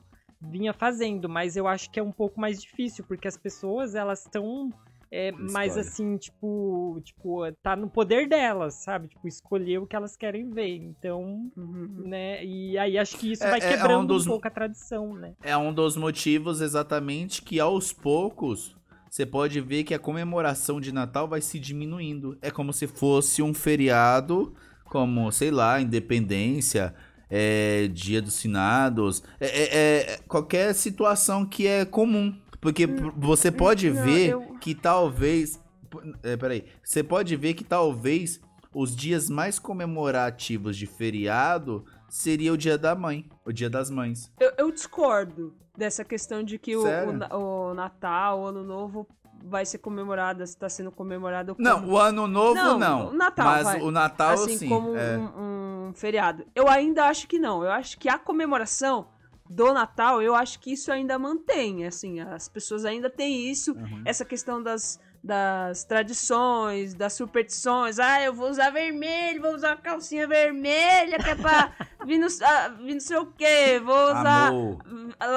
vinha fazendo, mas eu acho que é um pouco mais difícil, porque as pessoas, elas estão é, mais assim, tipo, tipo, tá no poder delas, sabe? Tipo, escolher o que elas querem ver. Então, Uhum. né? E aí acho que isso É- vai é um quebrando dos- um pouco a tradição, né? É um dos motivos exatamente que aos poucos você pode ver que a comemoração de Natal vai se diminuindo. É como se fosse um feriado, como, sei lá, Independência, é, Dia dos Finados, é, é- é qualquer situação que é comum. Porque p- você pode não, ver eu- que talvez. É, peraí. Você pode ver que talvez os dias mais comemorativos de feriado seria o dia da mãe, o dia das mães. Eu, eu discordo dessa questão de que o, o, o Natal, o Ano Novo vai ser comemorado, está sendo comemorado como, Não, o ano novo Não, não. o Natal, Mas vai. o Natal assim, sim. como é. um, um feriado. Eu ainda acho que não. Eu acho que a comemoração do Natal, eu acho que isso ainda mantém, assim, as pessoas ainda têm isso, Uhum. essa questão das, das tradições, das superstições. Ah, eu vou usar vermelho, vou usar calcinha vermelha, que é pra vir no, ah, não sei o quê, vou usar Amor.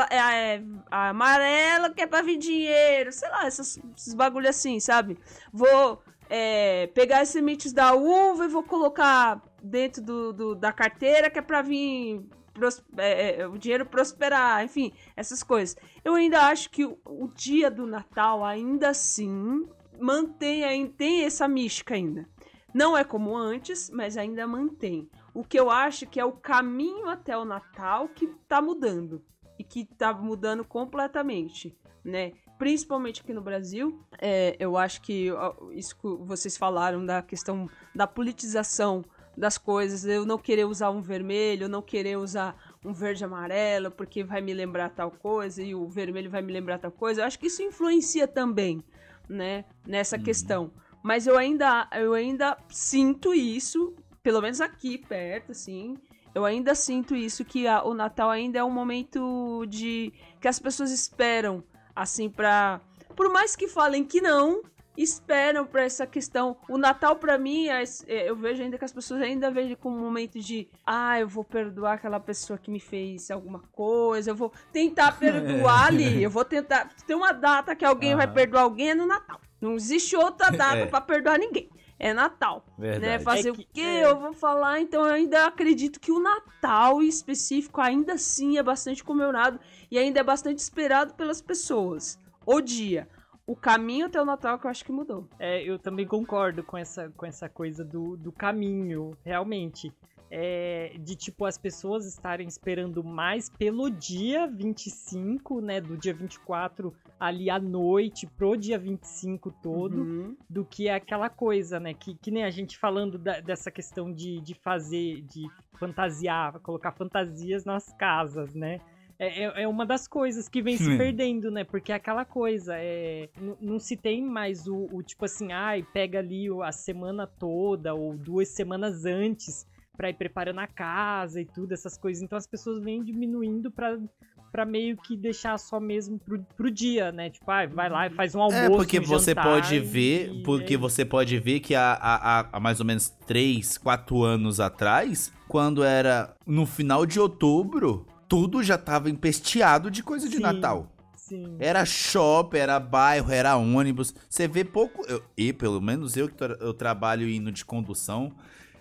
é, é, amarelo que é pra vir dinheiro, sei lá, essas- esses bagulho assim, sabe? Vou é, pegar as sementes da uva e vou colocar dentro do, do- da carteira que é pra vir pros- é, é, o dinheiro prosperar, enfim, essas coisas. Eu ainda acho que o, o dia do Natal, ainda assim, mantém, tem essa mística ainda. Não é como antes, mas ainda mantém. O que eu acho que é o caminho até o Natal que tá mudando. E que tá mudando completamente, né? Principalmente aqui no Brasil. É, eu acho que isso que vocês falaram da questão da politização das coisas. Eu não querer usar um vermelho, não querer usar um verde amarelo, porque vai me lembrar tal coisa, e o vermelho vai me lembrar tal coisa. Eu acho que isso influencia também, né? Nessa questão. Mas eu ainda, eu ainda sinto isso, pelo menos aqui perto, assim. Eu ainda sinto isso, que a- o Natal ainda é um momento de. que as pessoas esperam, assim, pra. Por mais que falem que não, esperam pra essa questão. O Natal, pra mim, é- é- eu vejo ainda que as pessoas ainda veem como um momento de ah, eu vou perdoar aquela pessoa que me fez alguma coisa, eu vou tentar perdoar ali, eu vou tentar. Tem uma data que alguém vai Aham. perdoar alguém é no Natal. Não existe outra data É. pra perdoar ninguém. É Natal. Verdade. Né? Fazer É o que- que é. eu vou falar, então eu ainda acredito que o Natal em específico ainda assim é bastante comemorado e ainda é bastante esperado pelas pessoas. O dia. O caminho até o Natal que eu acho que mudou. É, eu também concordo com essa, com essa coisa do, do caminho, realmente. É, de tipo as pessoas estarem esperando mais pelo dia 25, né? Do dia 24 ali à noite pro dia 25 todo. Uhum. do que é aquela coisa, né? Que, que nem a gente falando da- dessa questão de, de fazer, de fantasiar, colocar fantasias nas casas, né? É, é- é uma das coisas que vem se Sim. perdendo, né? Porque é aquela coisa, é, não se tem mais o, o tipo assim, ai, pega ali o- a semana toda ou duas semanas antes pra ir preparando a casa e tudo, essas coisas. Então as pessoas vêm diminuindo pra, pra meio que deixar só mesmo pro, pro dia, né? Tipo, ai, vai lá e faz um almoço, É, porque um você pode ver, e porque é você pode ver que há, há, há- há mais ou menos 3, 4 anos atrás, quando era no final de outubro, tudo já tava empesteado de coisa de Sim. Natal. Sim. Era shopping, era bairro, era ônibus. Você vê pouco. Eu, e pelo menos eu que tra- eu trabalho indo de condução,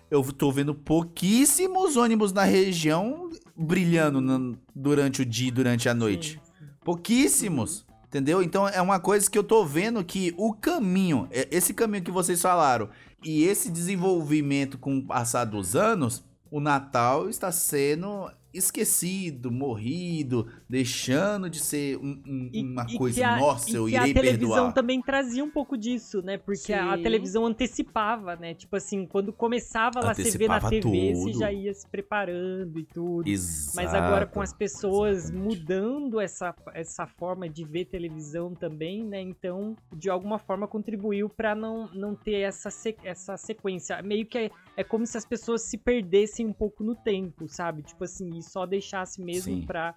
eu tô vendo pouquíssimos ônibus na região brilhando na- durante o dia e durante a noite. Sim, sim. Pouquíssimos. Entendeu? Então é uma coisa que eu tô vendo que o caminho, é- esse caminho que vocês falaram, e esse desenvolvimento com o passar dos anos, o Natal está sendo esquecido, morrido, deixando de ser um- um- E- uma e coisa, a- nossa, e eu irei a televisão perdoar. também trazia um pouco disso, né? Porque a, televisão antecipava, né? Tipo assim, quando começava lá você ver na TV, você tudo. já ia se preparando e tudo. Exato. Mas agora com as pessoas exatamente. mudando essa, essa forma de ver televisão também, né? Então, de alguma forma contribuiu pra não, não ter essa, se- essa sequência. Meio que é, como se as pessoas se perdessem um pouco no tempo, sabe? Tipo assim, e só deixasse mesmo Sim. pra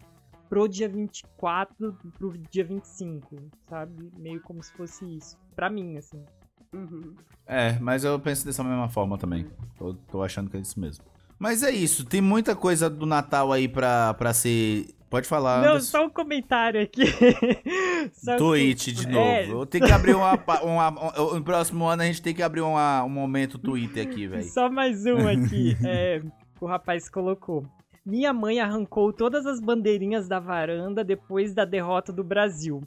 pro dia 24 pro dia 25, sabe? Meio como se fosse isso. Pra mim, assim. Uhum. É, mas eu penso dessa mesma forma também. Tô, tô achando que é isso mesmo. Mas é isso, tem muita coisa do Natal aí pra, pra ser. Pode falar. Não, Anderson. só um comentário aqui. Só que- de novo. É. Tenho que abrir uma, uma, um- No próximo ano a gente tem que abrir uma- um momento Twitter aqui, velho. Só mais um aqui. é, o rapaz colocou. Minha mãe arrancou todas as bandeirinhas da varanda depois da derrota do Brasil.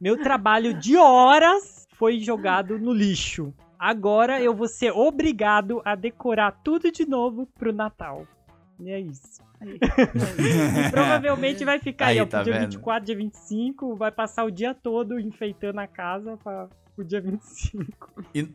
Meu trabalho de horas foi jogado no lixo. Agora eu vou ser obrigado a decorar tudo de novo pro Natal. E é isso. E provavelmente vai ficar aí, Aí, ó, pro tá dia vendo? 24, dia 25, vai passar o dia todo enfeitando a casa pra, pro dia 25. E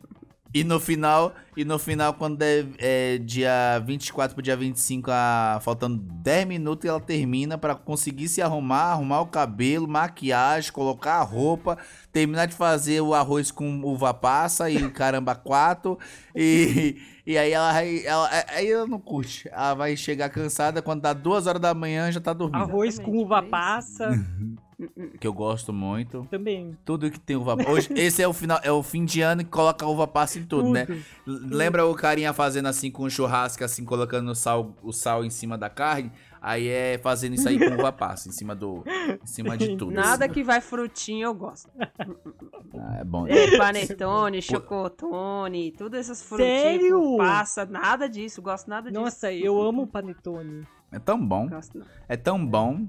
no final, e no final, quando é, é dia 24 pro dia 25, a, faltando 10 minutos, ela termina pra conseguir se arrumar, arrumar o cabelo, maquiagem, colocar a roupa, terminar de fazer o arroz com uva passa e caramba quatro. E, e aí ela, vai- ela, aí ela não curte. Ela vai chegar cansada, quando dá duas horas da manhã já tá dormindo. Arroz com uva é passa Que eu gosto muito. também. Tudo que tem uva Hoje, esse é o final, é o fim de ano que coloca uva passa em tudo, né? Tudo. L- Lembra o carinha fazendo assim com o churrasco, assim, colocando o sal, o sal em cima da carne? Aí é fazendo isso aí com uva passa, em cima do. Em cima de tudo. Nada assim. que vai frutinho eu gosto. Ah, é bom. É, panetone, chocotone, todas essas frutinhas Sério? com passa, nada disso, gosto nada disso. Nossa, eu amo panetone. É tão bom. Gosto. É tão bom.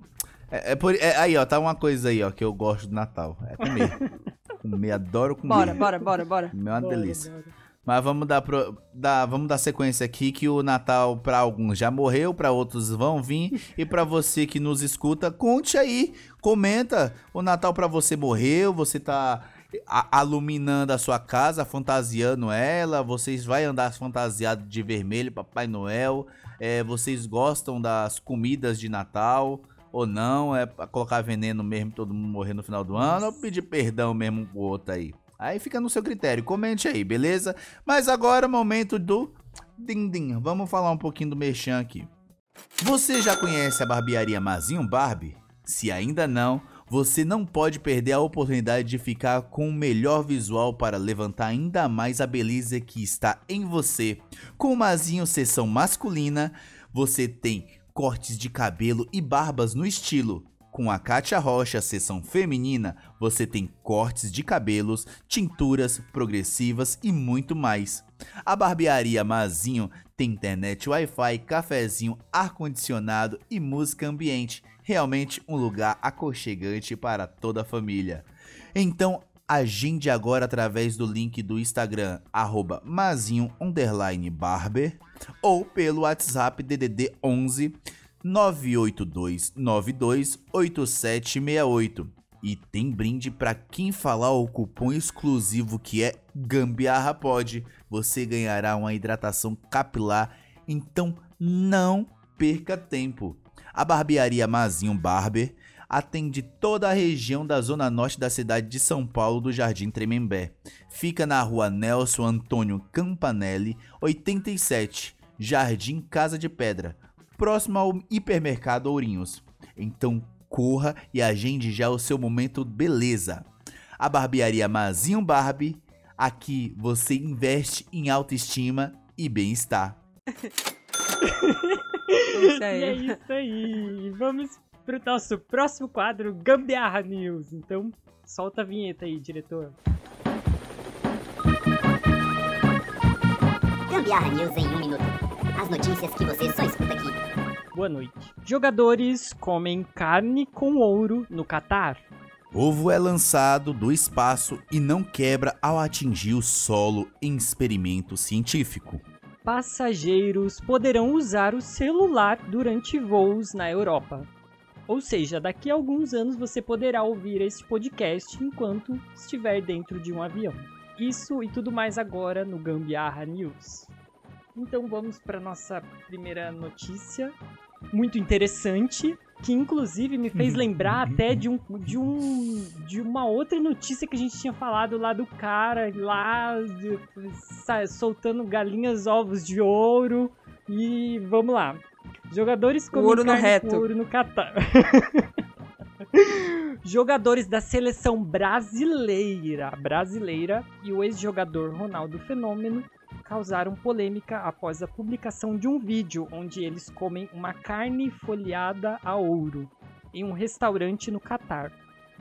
É, é por, é- aí, ó, tá uma coisa aí, ó, que eu gosto do Natal. É comer. comer, adoro comer. Bora, bora, bora, bora. Comer é uma Bora, delícia. bora. Mas vamos dar, pro, dar, vamos dar sequência aqui que o Natal pra alguns já morreu, pra outros vão vir e pra você que nos escuta, conte aí, comenta. O Natal pra você morreu, você tá a- aluminando a sua casa, fantasiando ela, vocês vai andar fantasiado de vermelho, Papai Noel. É, vocês gostam das comidas de Natal ou não? É pra colocar veneno mesmo, todo mundo morrer no final do ano ou pedir perdão mesmo pro outro aí? Aí fica no seu critério. Comente aí, beleza? Mas agora, momento do din-din. Vamos falar um pouquinho do Merchan aqui. Você já conhece a barbearia Mazinho Barbie? Se ainda não, Você não pode perder a oportunidade de ficar com o melhor visual para levantar ainda mais a beleza que está em você. Com o Mazinho Sessão Masculina, você tem cortes de cabelo e barbas no estilo. Com a Kátia Rocha, seção feminina, você tem cortes de cabelos, tinturas progressivas e muito mais. A barbearia Mazinho tem internet Wi-Fi, cafezinho, ar-condicionado e música ambiente. Realmente um lugar aconchegante para toda a família. Então, agende agora através do link do Instagram, arroba mazinho_barber ou pelo WhatsApp DDD 11 982928768. E tem brinde para quem falar o cupom exclusivo que é Gambiarra Pod. Você ganhará uma hidratação capilar, então não perca tempo. A barbearia Mazinho Barber atende toda a região da zona norte da cidade de São Paulo do Jardim Tremembé. Fica na rua Nelson Antônio Campanelli, 87, Jardim Casa de Pedra, próximo ao hipermercado Ourinhos. Então corra e agende já o seu momento beleza. A barbearia Mazinho Barbie, aqui você investe em autoestima e bem-estar. e é isso aí. Vamos pro nosso próximo quadro, Gambiarra News. Então, solta a vinheta aí, diretor. Gambiarra News em um minuto. As notícias que você só escuta aqui. Boa noite. Jogadores comem carne com ouro no Catar. Ovo é lançado do espaço e não quebra ao atingir o solo em experimento científico. Passageiros poderão usar o celular durante voos na Europa. Ou seja, daqui a alguns anos você poderá ouvir este podcast enquanto estiver dentro de um avião. Isso e tudo mais agora no Gambiarra News. Então vamos para nossa primeira notícia, muito interessante, que inclusive me fez lembrar até de um, de um de uma outra notícia que a gente tinha falado lá do cara lá de, soltando galinhas ovos de ouro e vamos lá. Jogadores com ouro no reto. ouro no Catar. Jogadores da seleção brasileira, brasileira e o ex-jogador Ronaldo Fenômeno causaram polêmica após a publicação de um vídeo onde eles comem uma carne folhada a ouro em um restaurante no Catar,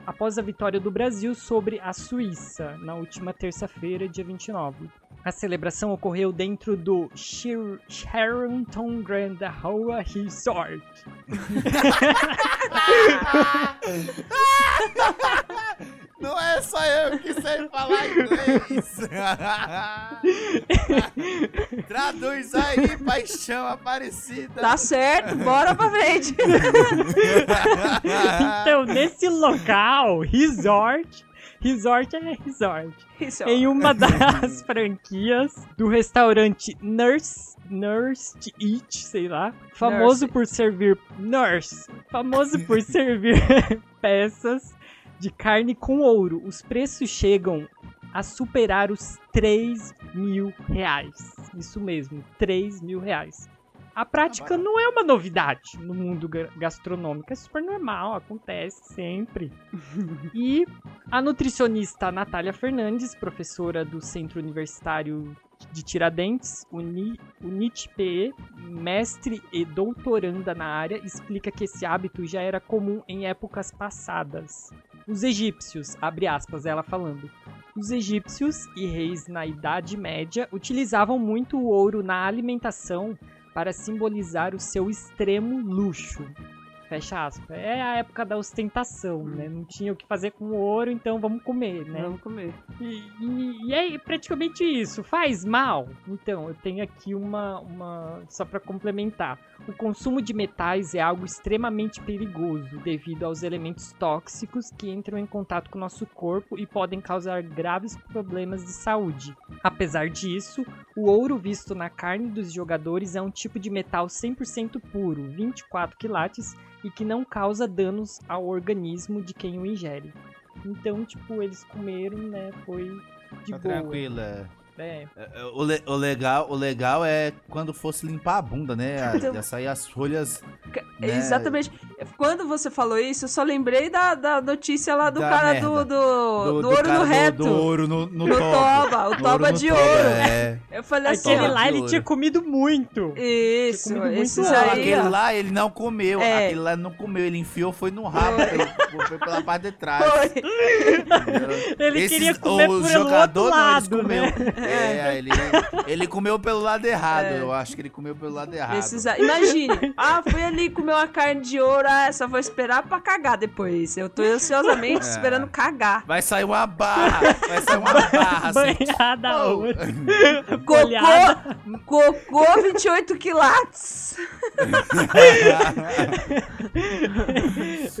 após a vitória do Brasil sobre a Suíça na última terça-feira, dia 29. A celebração ocorreu dentro do Sheraton Grand Hoa Resort. Não é só eu que sei falar inglês. Traduz aí, paixão aparecida. Tá certo, bora pra frente. nesse local, resort, Resort é resort. resort. Em uma das franquias do restaurante Nurse Nurse Eat, sei lá, famoso nurse. por servir Nurse, famoso por servir peças de carne com ouro. Os preços chegam a superar os 3 mil reais. Isso mesmo, 3 mil reais. A prática não é uma novidade no mundo gastronômico, é super normal, acontece sempre. e a nutricionista Natália Fernandes, professora do Centro Universitário de Tiradentes, Uni, UNITPE, mestre e doutoranda na área, explica que esse hábito já era comum em épocas passadas. Os egípcios, abre aspas, ela falando. Os egípcios e reis na Idade Média utilizavam muito o ouro na alimentação para simbolizar o seu extremo luxo. Fecha aspas. É a época da ostentação, né? Não tinha o que fazer com o ouro, então vamos comer, né? Vamos comer. E, e, e é praticamente isso. Faz mal? Então, eu tenho aqui uma. uma só para complementar. O consumo de metais é algo extremamente perigoso devido aos elementos tóxicos que entram em contato com o nosso corpo e podem causar graves problemas de saúde. Apesar disso, o ouro visto na carne dos jogadores é um tipo de metal 100% puro, 24 quilates, e que não causa danos ao organismo de quem o ingere. Então, tipo, eles comeram, né? Foi de tá boa. Tranquila. É. é o, le o, legal, o legal é quando fosse limpar a bunda, né? A, ia sair as folhas né? Exatamente. Quando você falou isso, eu só lembrei da, da notícia lá do Da cara do, do, do, do ouro cara no reto. Do, ouro no, no, No toba. toba, o toba de ouro. É. Eu falei assim, Aquele lá, ele tinha comido muito. Isso, Tinha comido muito Não, aí, aquele ó. lá ele não comeu. É. Aquele lá não comeu, ele enfiou, foi no rabo, pelo- foi pela parte de trás. Foi. Ele Esses- queria comer o pelo jogador outro não, lado, eles comeu. Né? É, ele, ele comeu pelo lado errado. É. Eu acho que ele comeu pelo lado errado. Aí- Imagine, ah, fui ali comer uma carne de ouro, ah, só vou esperar pra cagar depois. Eu tô ansiosamente É. esperando cagar. Vai sair uma barra, vai sair uma barra assim. Banhada Oh. outra. Cocô, cocô 28 quilates.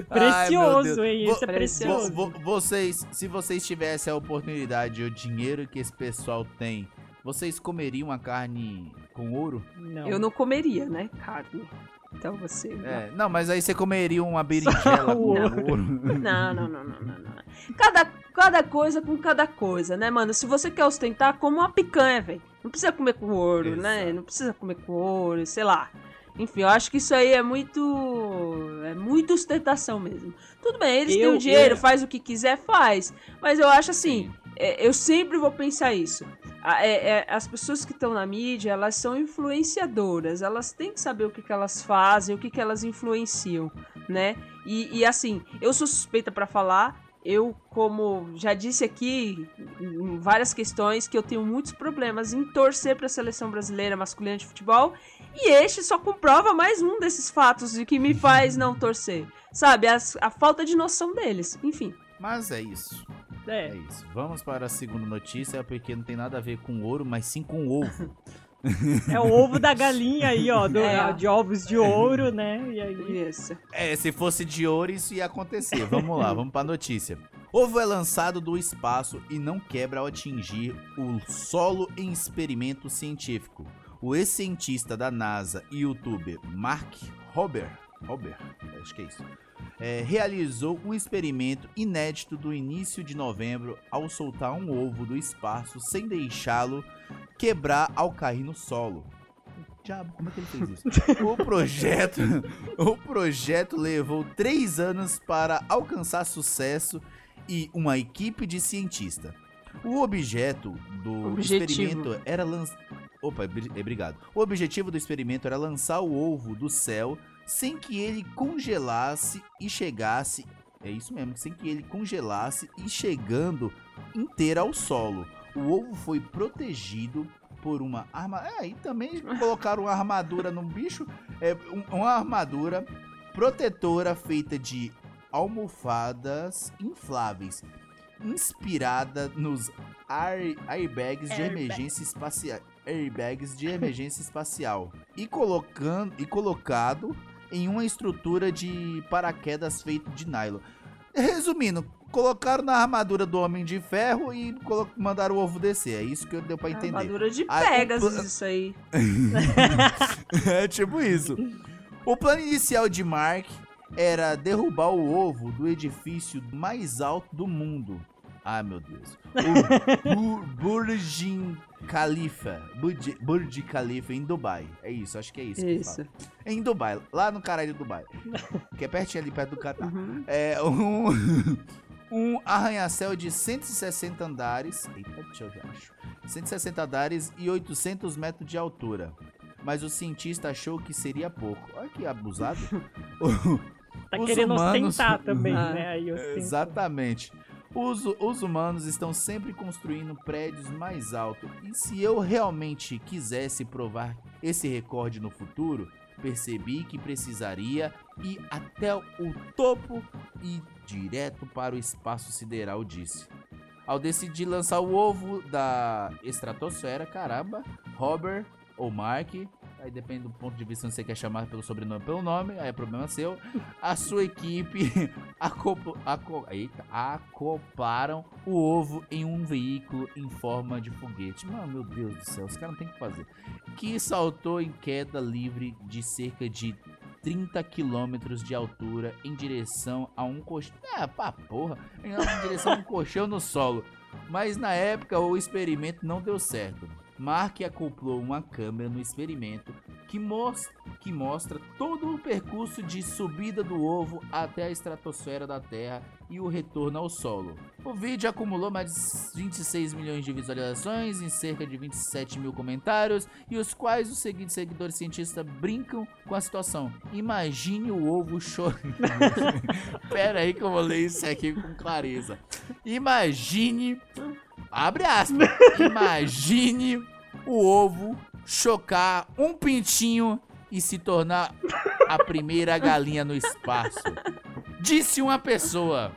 Ai, Precioso, Deus. hein? Esse é precioso. vo- vo- vocês, se vocês tivessem a oportunidade e o dinheiro que esse pessoal tem, vocês comeriam a carne com ouro? Não. Eu não comeria, né, carne. Então você. É, não, mas aí você comeria uma berinjela com ouro. ouro. Não, não, não, não, não, não. Cada, cada coisa com cada coisa, né, mano? Se você quer ostentar, como uma picanha, velho. Não precisa comer com ouro, né? Exato. Não precisa comer com ouro, sei lá. Enfim, eu acho que isso aí é muito. É muito ostentação mesmo. Tudo bem, eles têm Eu- o dinheiro, eu- faz o que quiser, faz. Mas eu acho assim, é, eu sempre vou pensar isso. A- é- é, as pessoas que estão na mídia, elas são influenciadoras. Elas têm que saber o que, que elas fazem, o que, que elas influenciam, né? E, e, assim, eu sou suspeita pra falar. Eu, como já disse aqui em várias questões, que eu tenho muitos problemas em torcer pra seleção brasileira masculina de futebol. E este só comprova mais um desses fatos de que me faz não torcer. Sabe? As- a falta de noção deles. Enfim. Mas é isso. É É, isso. Vamos para a segunda notícia, porque não tem nada a ver com ouro, mas sim com ovo. é o ovo da galinha aí, ó. do- É. De ovos de ouro, né? E aí. Isso. É, se fosse de ouro, isso ia acontecer. Vamos lá, vamos pra notícia. Ovo é lançado do espaço e não quebra ao atingir o solo em experimento científico. O ex-cientista da NASA e youtuber Mark Rober, Rober, acho que é isso, é, realizou um experimento inédito do início de novembro ao soltar um ovo do espaço sem deixá-lo quebrar ao cair no solo. Diabo, como é que ele fez isso? O projeto, o projeto levou três anos para alcançar sucesso e uma equipe de cientistas. O objeto do Objetivo. experimento era lançar. Opa, bri- eh, obrigado. O objetivo do experimento era lançar o ovo do céu sem que ele congelasse e chegasse. É isso mesmo, sem que ele congelasse e chegando inteiro ao solo. O ovo foi protegido por uma arma. É, e também colocaram uma armadura no bicho. É, um- uma armadura protetora feita de almofadas infláveis, inspirada nos air- airbags de Airbag. emergência espacial. Airbags de emergência espacial. E colocando e colocado em uma estrutura de paraquedas feito de nylon. Resumindo, colocaram na armadura do Homem de Ferro e mandaram o ovo descer. É isso que deu pra entender. Armadura de Pegasus, isso aí. é tipo isso. O plano inicial de Mark era derrubar o ovo do edifício mais alto do mundo. Ai meu Deus. O Bu- Burj Khalifa. Burj, Burj Khalifa em Dubai. É isso, acho que é isso. que Isso. fala. Em Dubai, lá no caralho de Dubai. Que é pertinho ali perto do Catar. Uhum. É um, um arranha-céu de 160 andares. Eita, deixa eu ver, acho. 160 andares e 800 metros de altura. Mas o cientista achou que seria pouco. Olha que abusado. Tá Os querendo humanos- ostentar também, Ah. né? Aí. Exatamente. Os, os humanos estão sempre construindo prédios mais altos. E se eu realmente quisesse provar esse recorde no futuro, percebi que precisaria ir até o topo e direto para o espaço sideral, disse. Ao decidir lançar o ovo da estratosfera, caramba, Robert ou Mark, aí depende do ponto de vista se você quer chamar pelo sobrenome pelo nome, aí é problema seu. A sua equipe acopl- aco- eita, acoplaram o ovo em um veículo em forma de foguete. Mano, meu Deus do céu, os caras não tem o que fazer. Que saltou em queda livre de cerca de 30 quilômetros de altura em direção a um colchão. É, pá, porra. Em direção a um colchão no solo. Mas na época o experimento não deu certo. Mark acoplou uma câmera no experimento que, mos que mostra todo o percurso de subida do ovo até a estratosfera da Terra e o retorno ao solo. O vídeo acumulou mais de 26 milhões de visualizações em cerca de 27 mil comentários e os quais os seguintes seguidores cientistas brincam com a situação. Imagine o ovo chorando. Pera aí que eu vou ler isso aqui com clareza. Imagine. Abre aspas. Imagine o ovo chocar um pintinho e se tornar a primeira galinha no espaço. Disse uma pessoa.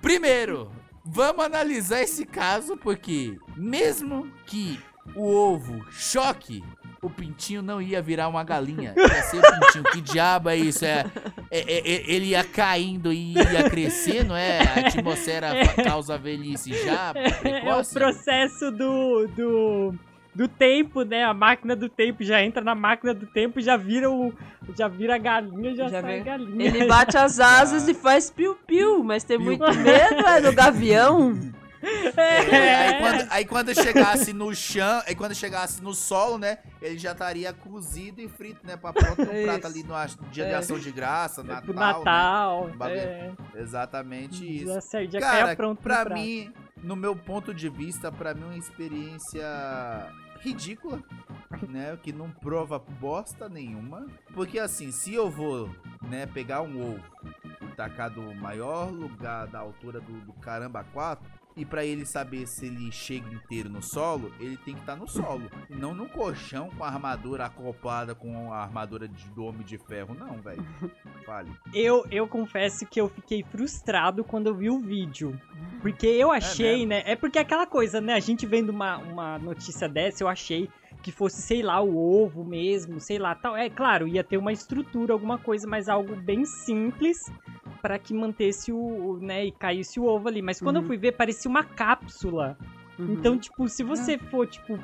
Primeiro, vamos analisar esse caso porque mesmo que o ovo choque, o pintinho não ia virar uma galinha. Ia ser o pintinho. Que diabo é isso? É, é- é- é- ele ia caindo e ia crescer, não é? A atmosfera causa velhice já É o precoce? processo do, do, do tempo, né? A máquina do tempo já entra na máquina do tempo, já vira o. Já vira galinha, já, Já sai vê. galinha. Ele bate as asas e faz piu-piu, mas tem muito medo, é do gavião. É, aí, quando, aí quando chegasse no chão, aí quando chegasse no solo, né? Ele já estaria cozido e frito, né? Pra pronto um prato ali no dia de É. ação de graça, É Natal. pro né? Natal. Bagulho- é. Exatamente isso. Já, já Cara, pronto no pra mim, no meu ponto de vista, pra mim é uma experiência ridícula, né? Que não prova bosta nenhuma. Porque assim, se eu vou, né, pegar um ovo e tacar do maior lugar da altura do, do caramba 4, e pra ele saber se ele chega inteiro no solo, ele tem que estar no solo. E não no colchão com a armadura acoplada com a armadura de, do Homem de Ferro, não, velho. Fale. Eu, eu confesso que eu fiquei frustrado quando eu vi o vídeo. Porque eu achei, mesmo? né? É porque aquela coisa, né? A gente vendo uma, uma notícia dessa, eu achei que fosse, sei lá, o ovo mesmo, sei lá, tal. É claro, ia ter uma estrutura, alguma coisa, mas algo bem simples para que mantesse o, né, e caísse o ovo ali. Mas quando eu Uhum. fui ver, parecia uma cápsula. Uhum. Então, tipo, se você for, tipo,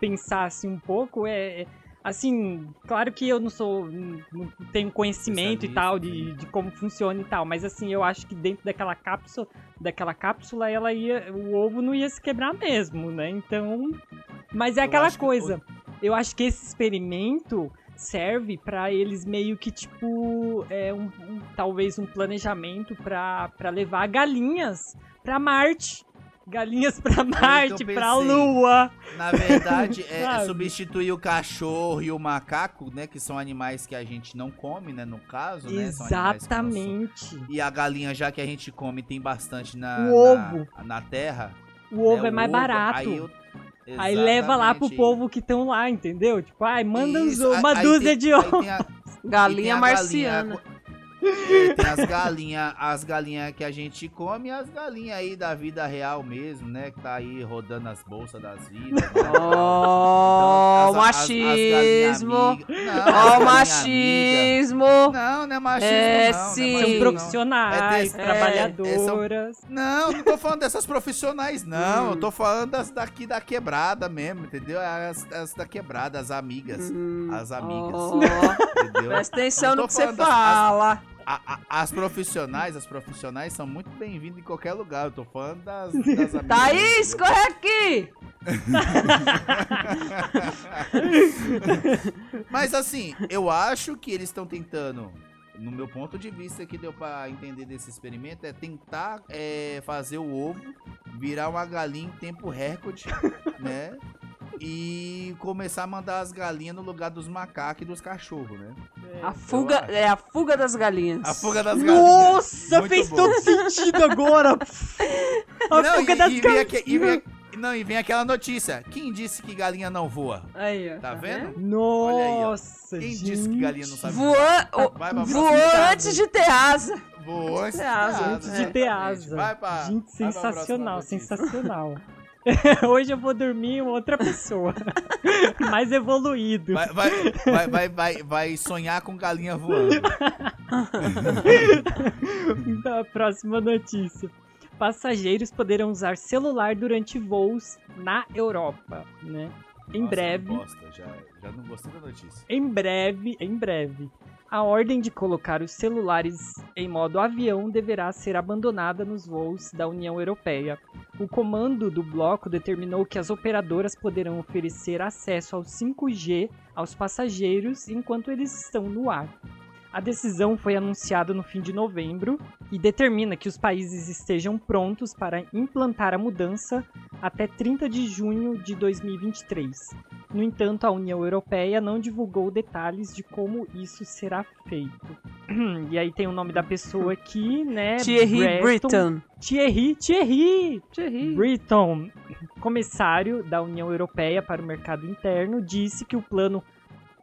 pensar assim um pouco, é. Assim, claro que eu não sou. não tenho conhecimento e tal de, de como funciona e tal, mas assim, eu acho que dentro daquela cápsula, daquela cápsula, ela ia. O ovo não ia se quebrar mesmo, né? Então. Mas é Eu aquela que coisa. Eu acho que esse experimento serve pra eles meio que tipo é um, um- talvez um planejamento pra levar galinhas pra Marte galinhas pra Marte pra. Lua Na verdade, é, é substituir o cachorro e o macaco, né? Que são animais que a gente não come, né? No caso, né? Exatamente E a galinha, já que a gente come, tem bastante na, O na- ovo. na, terra. o ovo né, é mais barato Aí, eu- Aí leva lá pro povo que estão lá, entendeu? Tipo, ai, manda uns- Isso, uma aí- dúzia tem- de ovos. Galinha marciana. É, tem as galinhas, as galinhas que a gente come e as galinhas aí da vida real mesmo, né? Que tá aí rodando as bolsas das vidas. Né? Ó, Então, as- as- as galinhas machismo. Não, amigas. machismo. Não, não é machismo, É, não, não é sim. São machismo, profissionais, É desse- é, trabalhadoras. Não, não tô falando dessas profissionais, não. Eu tô falando das daqui da quebrada mesmo, entendeu? As, as da quebrada, as amigas. Hum, As amigas. ó. Entendeu? Presta atenção no que você falando das- as- fala. A- a- as profissionais, as profissionais são muito bem-vindas em qualquer lugar. Eu tô falando das, das amigas. Thaís, corre aqui! Mas assim, eu acho que eles estão tentando, no meu ponto de vista que deu pra entender desse experimento, é tentar é, fazer o ovo virar uma galinha em tempo recorde, né? E começar a mandar as galinhas no lugar dos macacos e dos cachorros, né? A fuga, é a fuga das galinhas. A fuga das galinhas. Nossa, Muito fez bom. todo sentido agora. A Não, fuga e, das e vem galinhas. e vem- não, e vem aquela notícia. Quem disse que galinha não voa? Aí, ó. Tá vendo? Nossa, Quem gente. disse que galinha não sabe Voou, voou próxima. antes de ter asa. Voou antes de ter asa, Antes de ter asa. Vai pra, Gente, vai pra próxima sensacional, sensacional. Hoje eu vou dormir outra pessoa. Mais evoluído. Vai, vai, vai, vai, vai, vai sonhar com galinha voando. Da próxima notícia. Passageiros poderão usar celular durante voos na Europa, né? Em Nossa, breve, bosta, Já, já não gostei da notícia. em breve, em breve. A ordem de colocar os celulares em modo avião deverá ser abandonada nos voos da União Europeia. O comando do bloco determinou que as operadoras poderão oferecer acesso ao 5G aos passageiros enquanto eles estão no ar. A decisão foi anunciada no fim de novembro e determina que os países estejam prontos para implantar a mudança até 30 de junho de 2023. No entanto, a União Europeia não divulgou detalhes de como isso será feito. E aí tem o nome da pessoa aqui, né? Thierry Breston. Britton. Thierry, Thierry, Thierry. Britton, comissário da União Europeia para o Mercado Interno, disse que o plano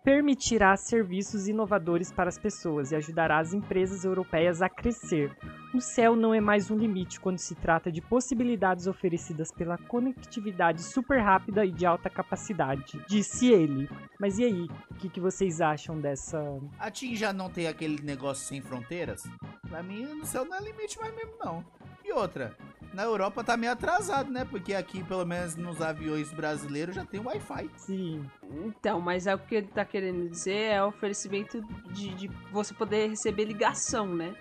permitirá serviços inovadores para as pessoas e ajudará as empresas europeias a crescer. O céu não é mais um limite quando se trata de possibilidades oferecidas pela conectividade super rápida e de alta capacidade, disse ele. Mas e aí, o que, que vocês acham dessa. A TIM já não tem aquele negócio sem fronteiras? Pra mim, no céu não é limite mais mesmo, não. E outra, na Europa tá meio atrasado, né? Porque aqui, pelo menos nos aviões brasileiros, já tem Wi-Fi. Sim. Então, mas é o que ele tá querendo dizer é o oferecimento de, de você poder receber ligação, né?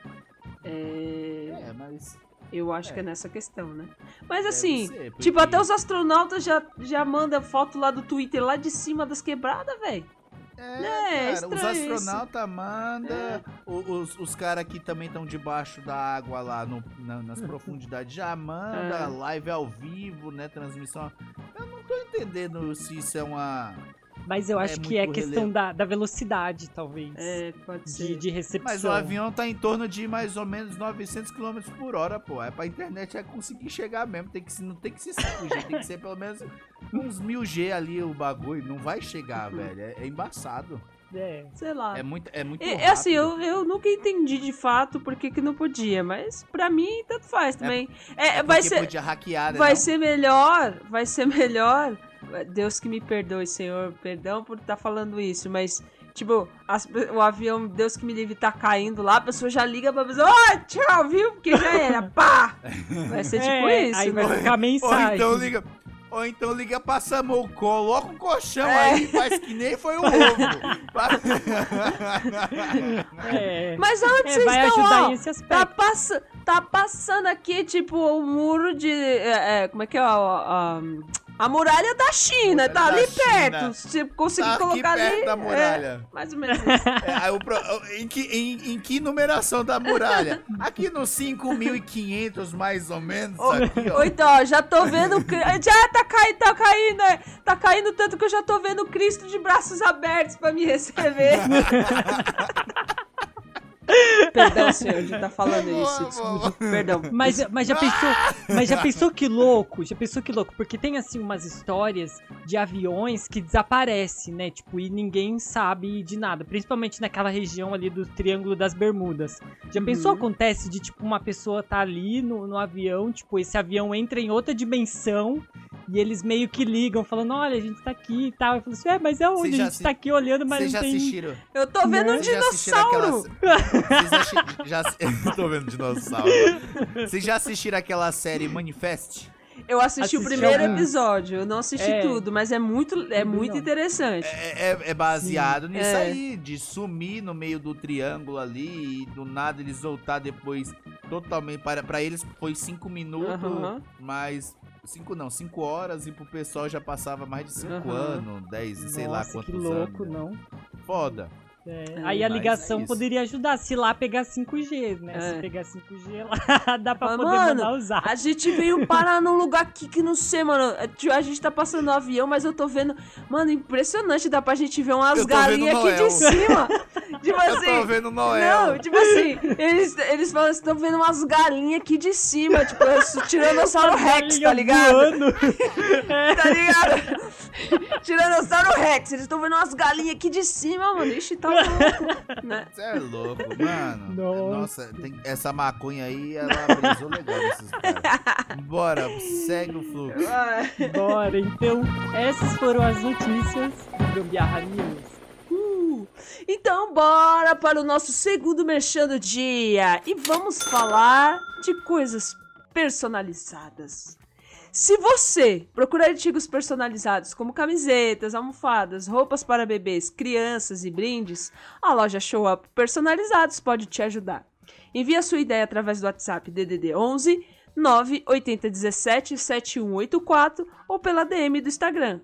É, É, mas. eu acho é. que é nessa questão, né? Mas Deve assim, ser, porque- tipo, até os astronautas já, já mandam foto lá do Twitter, lá de cima das quebradas, velho. É, É, cara, os astronautas mandam, os, os caras que também estão debaixo da água lá no- na- nas profundidades já manda, É. live ao vivo, né, transmissão. Eu não tô entendendo se isso é uma... Mas eu É acho que é questão da, da velocidade, talvez. É, pode de, ser. de recepção. Mas o avião tá em torno de mais ou menos 900 km por hora, pô. É pra internet é conseguir chegar mesmo. Tem que, não tem que ser 5G, tem que ser pelo menos uns 1000G ali o bagulho. Não vai chegar, velho. É, é embaçado. É. Sei lá. É muito, é muito É, é assim, eu, eu nunca entendi de fato por que, que não podia, mas pra mim tanto faz também. É, É vai ser, podia hackear, né, vai não? ser melhor, vai ser melhor. Deus que me perdoe, Senhor, perdão por estar falando isso, mas tipo, as- o avião, Deus que me livre, tá caindo lá, a pessoa já liga pra pessoa, ó, tchau, viu? Porque já era, pá! Vai ser tipo É, isso. Aí né? vai ficar Ou mensagem. então liga. Ou então liga pra Samu, coloca um colchão É. aí, faz que nem foi o ovo. É. Mas onde É, vocês vai estão, ajudar ó? esse aspecto. Tá, passa, tá passando aqui, tipo, o muro de. é, é, como é que é? A, a muralha da China, Muralha tá da ali China. perto. Se conseguir Tá colocar perto ali. da é, muralha. mais ou menos. É, pro- em, que, em, em que numeração da muralha? Aqui no 5.500 mais ou menos, aqui, ó. Então, já tô vendo. Já tá caindo, tá caindo, é. Tá caindo tanto que eu já tô vendo o Cristo de braços abertos pra me receber. Perdão, senhor, de estar falando isso. Desculpa, perdão. Mas, mas já pensou, mas já pensou que louco? Já pensou que louco? Porque tem assim umas histórias de aviões que desaparecem, né? Tipo, e ninguém sabe de nada, principalmente naquela região ali do Triângulo das Bermudas. Já pensou Uhum. acontece de tipo uma pessoa tá ali no, no avião, tipo, esse avião entra em outra dimensão e eles meio que ligam falando, olha, a gente tá aqui e tal. Eu falo assim, é, mas é onde? já A gente assi- tá aqui olhando, mas Vocês não já tem... assistiram? Eu tô vendo um Vocês já assistiram dinossauro. aquela- Vocês já... Eu tô vendo dinossauro. Vocês já assistiram aquela série Manifest? Eu assisti, o primeiro episódio, eu não assisti É. tudo, mas é muito, é muito não. interessante. É, é- é baseado nisso É. aí, de sumir no meio do triângulo ali e do nada eles voltar depois totalmente. Para, pra eles foi cinco minutos, Aham. mas. Cinco não, cinco horas e pro pessoal já passava mais de cinco Aham. anos, dez, sei lá Nossa, quantos que louco, anos. não. Foda. É, É, aí a mas ligação é poderia ajudar se lá pegar 5G, né? É. Se pegar 5G lá, dá pra Mas, poder mano, mandar usar. A gente veio parar num lugar aqui que não sei, mano. É, A gente tá passando no avião, mas eu tô vendo. Mano, impressionante. Dá pra gente ver umas Eu galinhas aqui de cima. Tipo Eu assim. tô vendo Noel. Não, tipo assim, eles, eles falam, estão vendo umas galinhas aqui de cima, tipo, Tiranossauro Rex, tá ligado? voando. Tá ligado? Tiranossauro Rex, eles estão vendo umas galinhas aqui de cima, mano. Ixi, tá né? Você é louco, mano. Nossa. Nossa, tem- essa maconha aí, ela brisou legal nesses caras. Bora, segue o fluxo. Bora, então, essas foram as notícias do Gambiarra News. Uh, Então, bora para o nosso segundo merchan do dia. E vamos falar de coisas personalizadas. Se você procurar artigos personalizados como camisetas, almofadas, roupas para bebês, crianças e brindes, a loja Show Up Personalizados pode te ajudar. Envie a sua ideia através do WhatsApp DDD 11 98017-7184 ou pela DM do Instagram,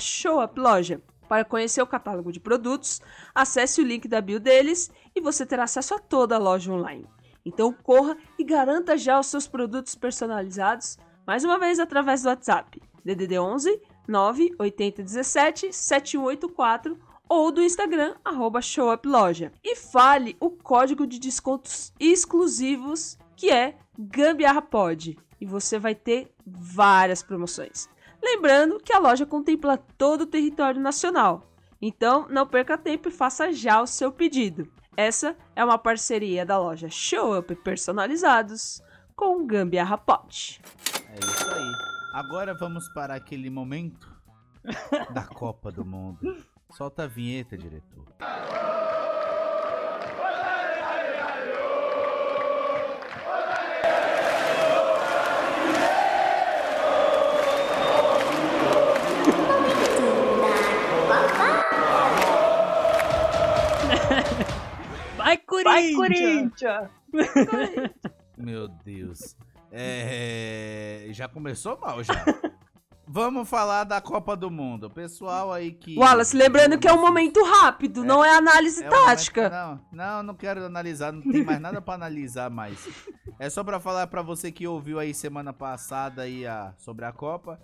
showuploja. Para conhecer o catálogo de produtos, acesse o link da bio deles e você terá acesso a toda a loja online. Então corra e garanta já os seus produtos personalizados, mais uma vez através do WhatsApp, DDD 11 98017 7184 ou do Instagram, arroba showuploja. E fale o código de descontos exclusivos que é GambiarraPod. E você vai ter várias promoções. Lembrando que a loja contempla todo o território nacional. Então, não perca tempo e faça já o seu pedido. Essa é uma parceria da loja Show Up Personalizados com Gambiarra Pot. É isso aí. Agora vamos para aquele momento da Copa do Mundo. Solta a vinheta, diretor. Vai, Corinthians! Meu Deus. É... Já começou mal já. Vamos falar da Copa do Mundo. Pessoal aí que. Wallace, lembrando que é um momento rápido, É, não é análise É um tática. momento- Não, não, não quero analisar, não tem mais nada pra analisar mais. É só pra falar pra você que ouviu aí semana passada aí a, sobre a Copa,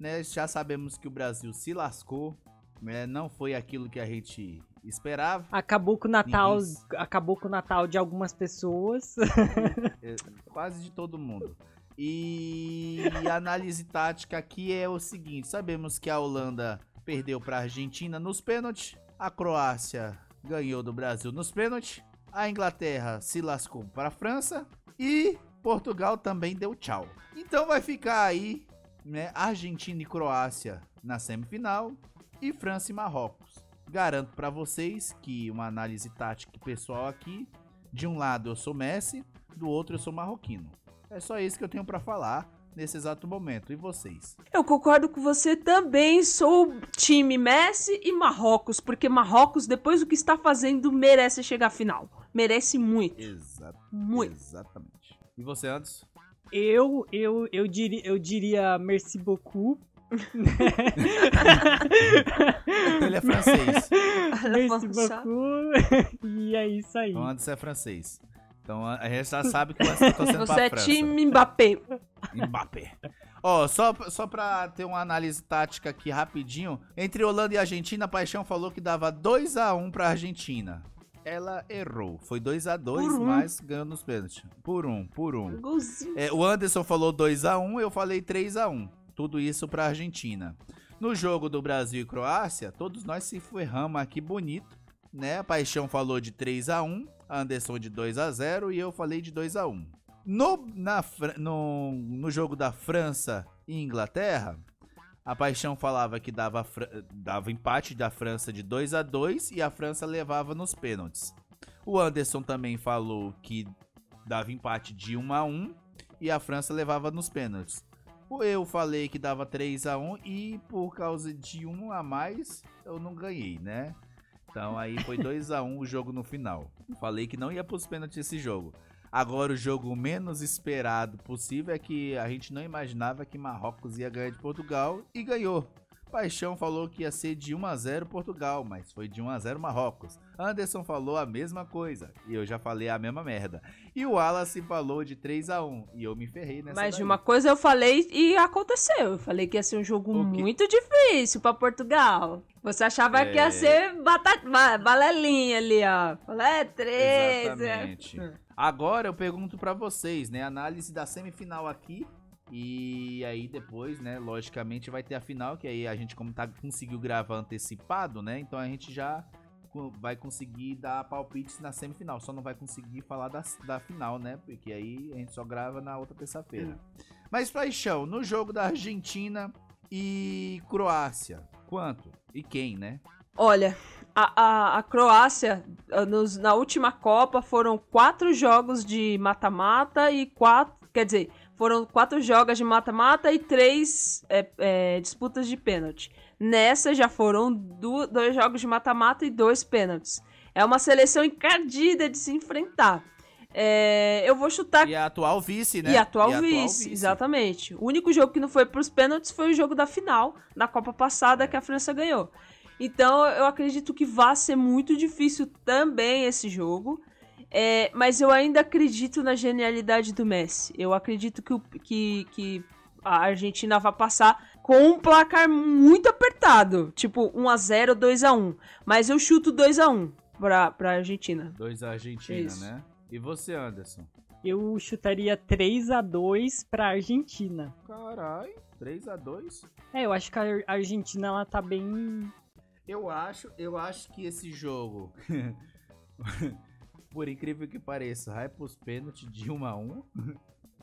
né? Já sabemos que o Brasil se lascou, né? Não foi aquilo que a gente esperava. Acabou com o Natal, Ninguém- acabou com o Natal de algumas pessoas. É, quase de todo mundo. E a análise tática aqui é o seguinte: sabemos que a Holanda perdeu para a Argentina nos pênaltis, a Croácia ganhou do Brasil nos pênaltis, a Inglaterra se lascou para a França e Portugal também deu tchau. Então vai ficar aí, né, Argentina e Croácia na semifinal e França e Marrocos. Garanto para vocês que uma análise tática pessoal aqui, de um lado eu sou Messi, do outro eu sou marroquino. É só isso que eu tenho pra falar nesse exato momento. E vocês? Eu concordo com você também, sou time Messi e Marrocos, porque Marrocos, depois do que está fazendo, merece chegar à final. Merece muito. Exato. Muito. Exatamente. E você, Anderson? Eu, eu, eu diria, eu diria merci beaucoup. Ele é francês. merci beaucoup. E é isso aí. Então, Anderson é francês. Então a gente já sabe que você tá torcendo Você pra é França. time Mbappé. Mbappé. Ó, só, só pra ter uma análise tática aqui rapidinho. Entre Holanda e Argentina, a Paixão falou que dava 2x1 pra Argentina. Ela errou. Foi 2x2, Por um. mas ganhou nos pênaltis. Por um, por um. Golzinho. É, o Anderson falou 2x1, eu falei 3x1. Tudo isso pra Argentina. No jogo do Brasil e Croácia, todos nós se ferramos aqui bonito, né? A Paixão falou de 3x1, Anderson de 2x0 e eu falei de 2x1. No, na, no, no jogo da França e Inglaterra, a Paixão falava que dava, dava empate da França de 2 a 2 e a França levava nos pênaltis. O Anderson também falou que dava empate de 1 a 1 e a França levava nos pênaltis. O Eu falei que dava 3 a 1 e por causa de um a mais eu não ganhei, né? Então aí foi 2 a 1 o jogo no final. Falei que não ia pros pênaltis esse jogo. Agora o jogo menos esperado possível é que a gente não imaginava que Marrocos ia ganhar de Portugal e ganhou. Paixão falou que ia ser de 1 a 0 Portugal, mas foi de 1 a 0 Marrocos. Anderson falou a mesma coisa e eu já falei a mesma merda. E o Wallace falou de 3 a 1 e eu me ferrei nessa Mas de daí. uma coisa eu falei e aconteceu. Eu falei que ia ser um jogo muito difícil pra Portugal. Você achava que ia É. ser batata, ba- balelinha ali, ó. Falei, é três. é. Exatamente. Agora eu pergunto pra vocês, né? Análise da semifinal aqui. E aí depois, né, logicamente vai ter a final, que aí a gente como tá conseguiu gravar antecipado, né? Então a gente já vai conseguir dar palpites na semifinal, só não vai conseguir falar da, da final, né? Porque aí a gente só grava na outra terça-feira. Mas paixão, no jogo da Argentina e Croácia, quanto? E quem, né? Olha, a, a, a Croácia, nos- na última Copa, foram quatro jogos de mata-mata e quatro. Quer dizer, foram quatro jogos de mata-mata e três é, é, disputas de pênalti. Nessa já foram dois jogos de mata-mata e dois pênaltis. É uma seleção encardida de se enfrentar. É, eu vou chutar E a atual vice, né? E atual, vice, exatamente. O único jogo que não foi pros pênaltis foi o jogo da final, da Copa passada, que a França ganhou. Então eu acredito que vai ser muito difícil também esse jogo. É, mas eu ainda acredito na genialidade do Messi. Eu acredito que, o- que, que a Argentina vai passar com um placar muito apertado. Tipo 1x0, 2x1. Mas eu chuto 2x1 pra, pra Argentina. Dois Argentina, Isso. né? E você, Anderson? Eu chutaria 3 a 2 pra Argentina. Caralho, 3x2. É, eu acho que a Ar- Argentina ela tá bem. Eu acho, eu acho que esse jogo, por incrível que pareça, vai pros pênaltis de 1 a 1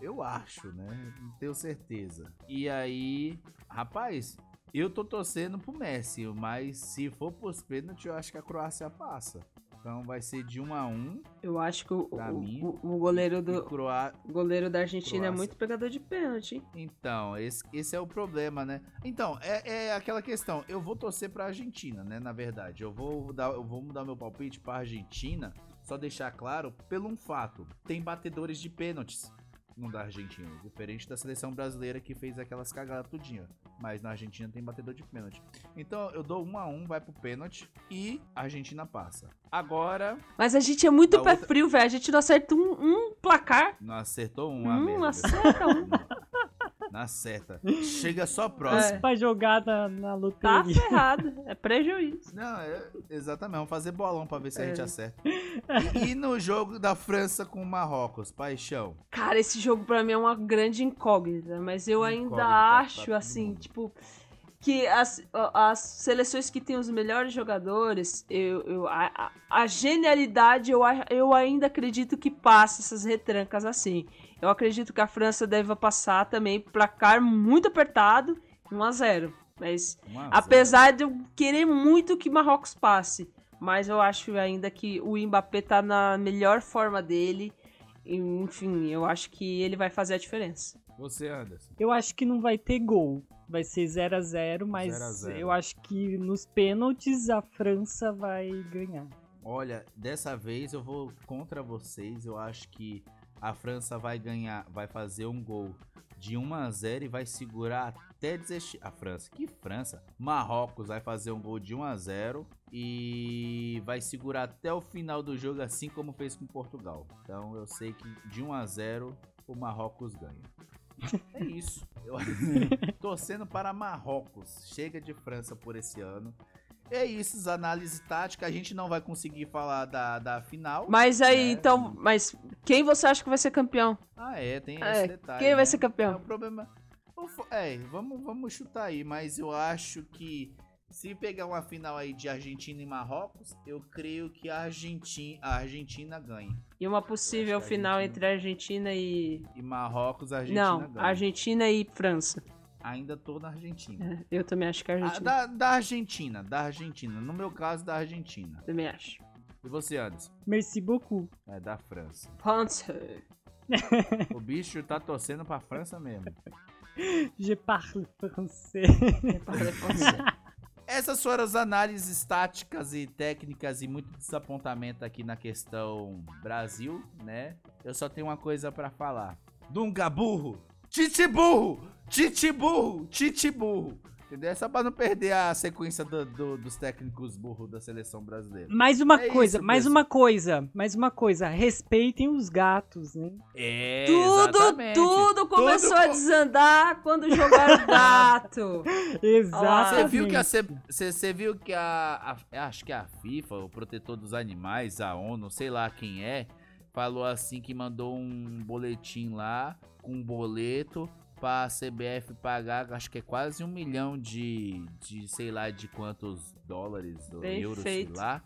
Eu acho, né? Não tenho certeza. E aí, rapaz, eu tô torcendo pro Messi, mas se for pros pênaltis, eu acho que a Croácia passa. Então vai ser de 1 a 1 Eu acho que o, o- o- goleiro do, Croá... goleiro da Argentina é Croácia. muito pegador de pênalti. hein? Então, esse, esse é o problema, né? Então, é, é aquela questão. Eu vou torcer pra Argentina, né? Na verdade, eu vou dar, eu vou mudar meu palpite pra Argentina. Só deixar claro, pelo um fato: tem batedores de pênaltis no da Argentina. Diferente da seleção brasileira que fez aquelas cagadas tudinho. Mas na Argentina tem batedor de pênalti. Então eu dou um a um, vai pro pênalti e a Argentina passa. Agora, Mas a gente é muito A pé outra- frio, velho. A gente não acerta um, um placar. não acertou um a Hum, merda. acerta um. Não acerta. Chega só próximo. É. Pra jogar na, na Tá loteria. ferrado. É prejuízo. Não, é- exatamente. Vamos fazer bolão pra ver se a É. gente acerta. E, e no jogo da França com o Marrocos, paixão. Cara, esse jogo pra mim é uma grande incógnita. Mas eu ainda Incógnita pra acho, assim, mundo. tipo. Que as, as seleções que têm os melhores jogadores, eu, eu, a, a- a genialidade, eu, a- eu ainda acredito que passa essas retrancas assim. Eu acredito que a França deve passar também, placar muito apertado, 1 a 0 Mas 1 a 0. Apesar de eu querer muito que Marrocos passe. Mas eu acho ainda que o Mbappé tá na melhor forma dele. Enfim, eu acho que ele vai fazer a diferença. Você, Anderson. Eu acho que não vai ter gol. Vai ser 0 a 0 mas 0 a 0. eu acho que nos pênaltis a França vai ganhar. Olha, dessa vez eu vou contra vocês. Eu acho que a França vai ganhar, vai fazer um gol de 1 a 0 e vai segurar até desistir. A França, que França? Marrocos vai fazer um gol de 1 a 0 e vai segurar até o final do jogo, assim como fez com Portugal. Então eu sei que de 1 a 0 o Marrocos ganha. É isso. Eu... Torcendo para Marrocos. Chega de França por esse ano. É isso, as análises táticas. A gente não vai conseguir falar da, da final. Mas aí, né? então, mas quem você acha que vai ser campeão? Ah, é, tem É, esse detalhe. quem vai né? ser É, campeão? o problema. o fo- É, vamos, vamos chutar aí, mas eu acho que se pegar uma final aí de Argentina e Marrocos, eu creio que a Argentina, a Argentina ganha. E uma possível final Argentina- entre Argentina e. E Marrocos, a Argentina Não, ganha. Argentina e França. Ainda tô na Argentina. É, Eu também acho que a Ah, Argentina. da, da Argentina, da Argentina. No meu caso, da Argentina. Também acho. E você, Anderson? Merci beaucoup. É da França. França. O bicho tá torcendo pra França mesmo. Je parle français. Parle français. Essas foram as análises táticas e técnicas e muito desapontamento aqui na questão Brasil, né? Eu só tenho uma coisa pra falar. Dunga burro! Titi burro! Titi burro! Titi burro! Entendeu? É só pra não perder a sequência do- do- dos técnicos burros da seleção brasileira. Mais uma É coisa, mais pessoal. uma coisa, mais uma coisa. Respeitem os gatos, né? É, Tudo, exatamente. tudo começou Tudo a desandar quando jogaram gato. Exatamente. Você viu que a você você viu que a, a- acho que a FIFA, o protetor dos animais, a ONU, sei lá quem é, falou assim que mandou um boletim lá com um boleto pra CBF pagar, acho que é quase um milhão de, de sei lá de quantos dólares ou Bem euros, feito. sei lá,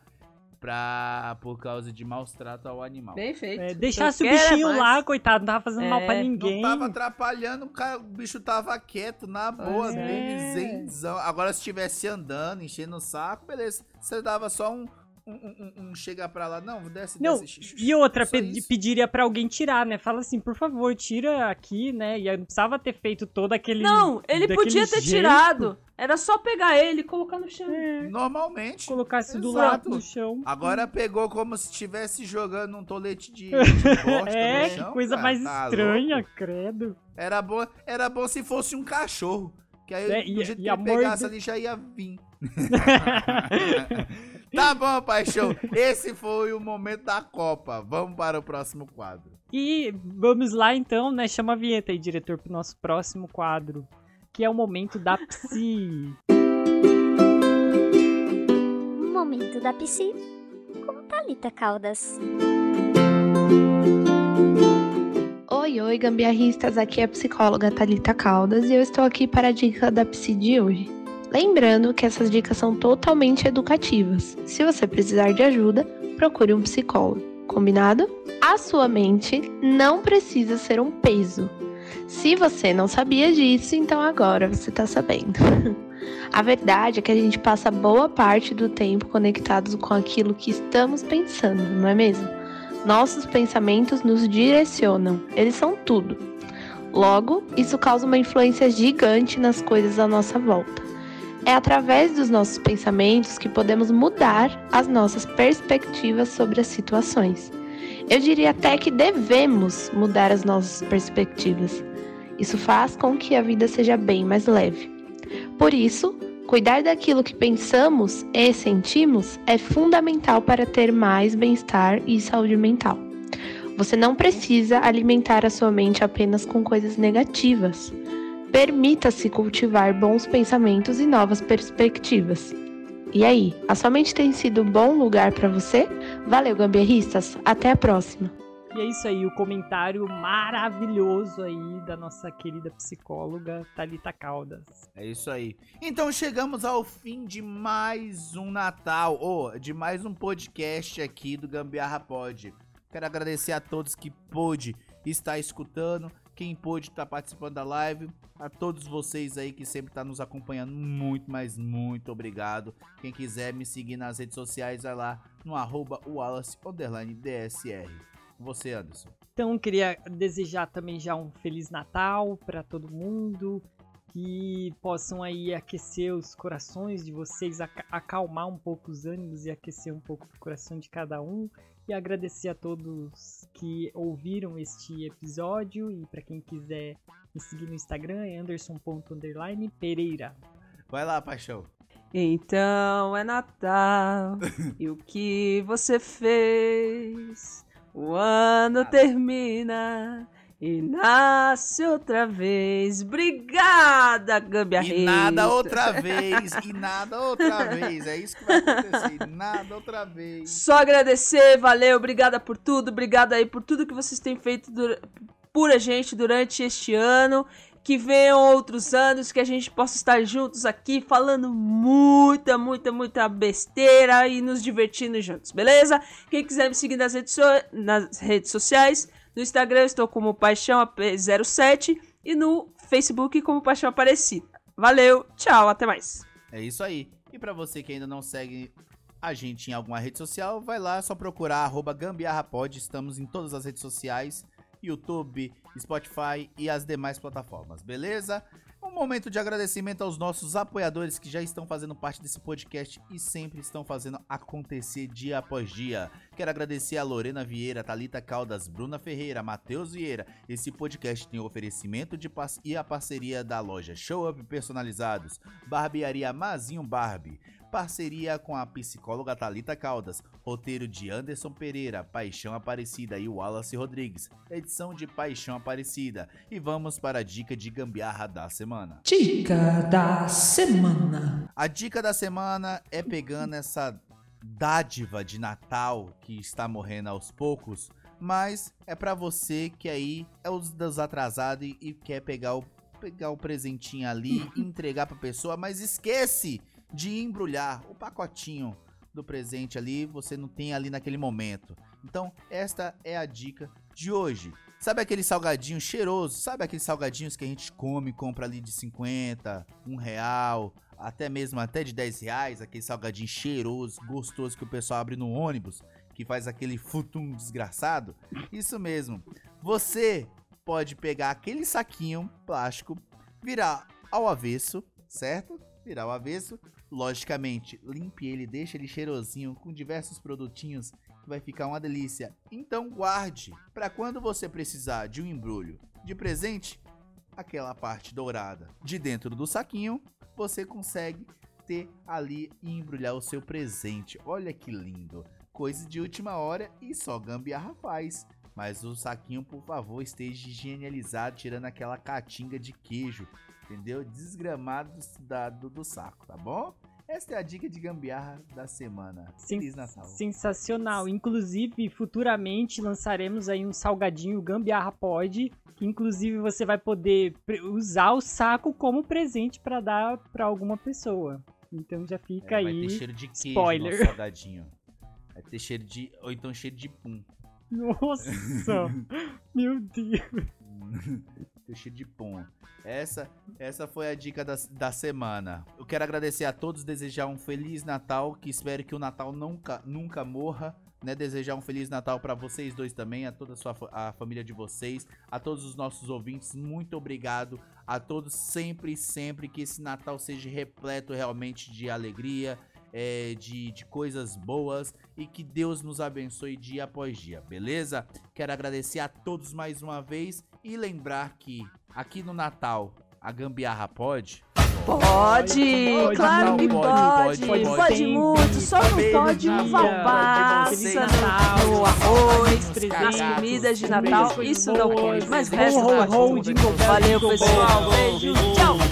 pra, por causa de maus trato ao animal. Bem feito. É, deixasse o quero é bichinho mais. lá, coitado, não tava fazendo mal É, pra não ninguém. Não tava atrapalhando, o, cara, o bicho tava quieto, na boa Pois dele, é. zenzão. Agora, se estivesse andando, enchendo o saco, beleza. Você dava só um, um, um, um chega pra lá, não, desce, Não, desce. e outra, Só pe- isso. pediria pra alguém tirar, né? Fala assim, por favor, tira aqui, né? E aí não precisava ter feito todo aquele. Não, ele podia ter jeito. tirado. Era só pegar ele e colocar no chão. É, Normalmente. colocasse do lado do chão. Agora pegou como se estivesse jogando um tolete de, de bosta É, no que chão, coisa cara. mais Tá estranha, louco? credo. Era bom, era bom se fosse um cachorro. Que aí, É, do e- jeito e que a ele pegasse morda- ali, já ia vir. tá bom, paixão. Esse foi o momento da Copa. Vamos para o próximo quadro. E vamos lá então, né? Chama a vinheta aí, diretor, pro nosso próximo quadro. Que é o momento da psi. Momento da Psi com Thalita Caldas. Oi, oi, gambiarristas, aqui é a psicóloga Thalita Caldas e eu estou aqui para a dica da Psi de hoje. Lembrando que essas dicas são totalmente educativas. Se você precisar de ajuda, procure um psicólogo. Combinado? A sua mente não precisa ser um peso. Se você não sabia disso, então agora você está sabendo. a verdade é que a gente passa boa parte do tempo conectados com aquilo que estamos pensando, não é mesmo? Nossos pensamentos nos direcionam, eles são tudo. Logo, isso causa uma influência gigante nas coisas à nossa volta. É através dos nossos pensamentos que podemos mudar as nossas perspectivas sobre as situações. Eu diria até que devemos mudar as nossas perspectivas. Isso faz com que a vida seja bem mais leve. Por isso, cuidar daquilo que pensamos e sentimos é fundamental para ter mais bem-estar e saúde mental. Você não precisa alimentar a sua mente apenas com coisas negativas. Permita-se cultivar bons pensamentos e novas perspectivas. E aí, a sua mente tem sido um bom lugar para você? Valeu, gambiarristas! Até a próxima! E é isso aí, o comentário maravilhoso aí da nossa querida psicóloga Thalita Caldas. É isso aí. Então chegamos ao fim de mais um Natal, ou de mais um podcast aqui do Gambiarra Pod. Quero agradecer a todos que pôde estar escutando, quem pôde estar participando da live, a todos vocês aí que sempre estão nos acompanhando, muito, mas muito obrigado. Quem quiser me seguir nas redes sociais, vai lá no arroba. Você, Anderson. Então, queria desejar também já um Feliz Natal para todo mundo, que possam aí aquecer os corações de vocês, aca- acalmar um pouco os ânimos e aquecer um pouco o coração de cada um. E agradecer a todos que ouviram este episódio e para quem quiser me seguir no Instagram é anderson.pereira. Vai lá, paixão. Então é Natal. e o que você fez? O ano termina e nasce outra vez. Obrigada, gambiarrista. E nada outra vez, e nada outra vez. É isso que vai acontecer. Nada outra vez. Só agradecer, valeu, obrigada por tudo, obrigada aí por tudo que vocês têm feito por a gente durante este ano. Que venham outros anos, que a gente possa estar juntos aqui falando muita, muita, muita besteira e nos divertindo juntos, beleza? Quem quiser me seguir nas redes, so- nas redes sociais, no Instagram eu estou como Paixão AP07 e no Facebook como Paixão Aparecida. Valeu, tchau, até mais. É isso aí. E pra você que ainda não segue a gente em alguma rede social, vai lá, é só procurar arroba gambiarrapod. Estamos em todas as redes sociais, YouTube, Spotify e as demais plataformas, beleza? Um momento de agradecimento aos nossos apoiadores que já estão fazendo parte desse podcast e sempre estão fazendo acontecer dia após dia. Quero agradecer a Lorena Vieira, Talita Caldas, Bruna Ferreira, Matheus Vieira. Esse podcast tem oferecimento de e a parceria da loja Show Up Personalizados, Barbearia Mazinho Barbie, parceria com a psicóloga Talita Caldas, roteiro de Anderson Pereira, Paixão Aparecida e Wallace Rodrigues, edição de Paixão Aparecida. E vamos para a dica de gambiarra da semana. Dica da semana. A dica da semana é pegando essa dádiva de Natal que está morrendo aos poucos, mas é pra você que aí é os dos atrasados e, e quer pegar o pegar o presentinho ali e entregar pra pessoa, mas esquece de embrulhar o pacotinho do presente ali, você não tem ali naquele momento. Então, esta é a dica de hoje. Sabe aquele salgadinho cheiroso? Sabe aqueles salgadinhos que a gente come, compra ali de 50, um real, até mesmo até de 10 reais, aquele salgadinho cheiroso, gostoso que o pessoal abre no ônibus, que faz aquele futum desgraçado. Isso mesmo. Você pode pegar aquele saquinho plástico, virar ao avesso, certo? Virar ao avesso, logicamente, limpe ele, deixa ele cheirosinho com diversos produtinhos que vai ficar uma delícia. Então guarde para quando você precisar de um embrulho de presente, aquela parte dourada de dentro do saquinho, você consegue ter ali e embrulhar o seu presente. Olha que lindo. Coisa de última hora e só gambiarra faz. Mas o saquinho, por favor, esteja higienizado, tirando aquela catinga de queijo, entendeu? Desgramado da, do, do saco, tá bom? Esta é a dica de gambiarra da semana. Feliz Natal. Sensacional. Inclusive, futuramente lançaremos aí um salgadinho Gambiarra Pod, que inclusive você vai poder usar o saco como presente para dar para alguma pessoa. Então já fica é, aí. Vai ter cheiro de queijo spoiler. no salgadinho. Vai ter cheiro de ou então cheiro de pum. Nossa! meu Deus. cheiro de pum. Essa, essa foi a dica da, da semana. Eu quero agradecer a todos, desejar um feliz Natal, que espero que o Natal nunca, nunca morra. Né, desejar um feliz Natal para vocês dois também, a toda a, sua, a família de vocês, a todos os nossos ouvintes. Muito obrigado a todos, sempre, sempre que esse Natal seja repleto realmente de alegria, é, de, de coisas boas e que Deus nos abençoe dia após dia, beleza? Quero agradecer a todos mais uma vez e lembrar que aqui no Natal a gambiarra pode. Pode, pode claro que pode. Pode, pode, pode, pode muito, só não pode uva passa no arroz, nas comidas de Natal, isso não pode. Mas o resto pode. Valeu, pessoal. Beijo, tchau.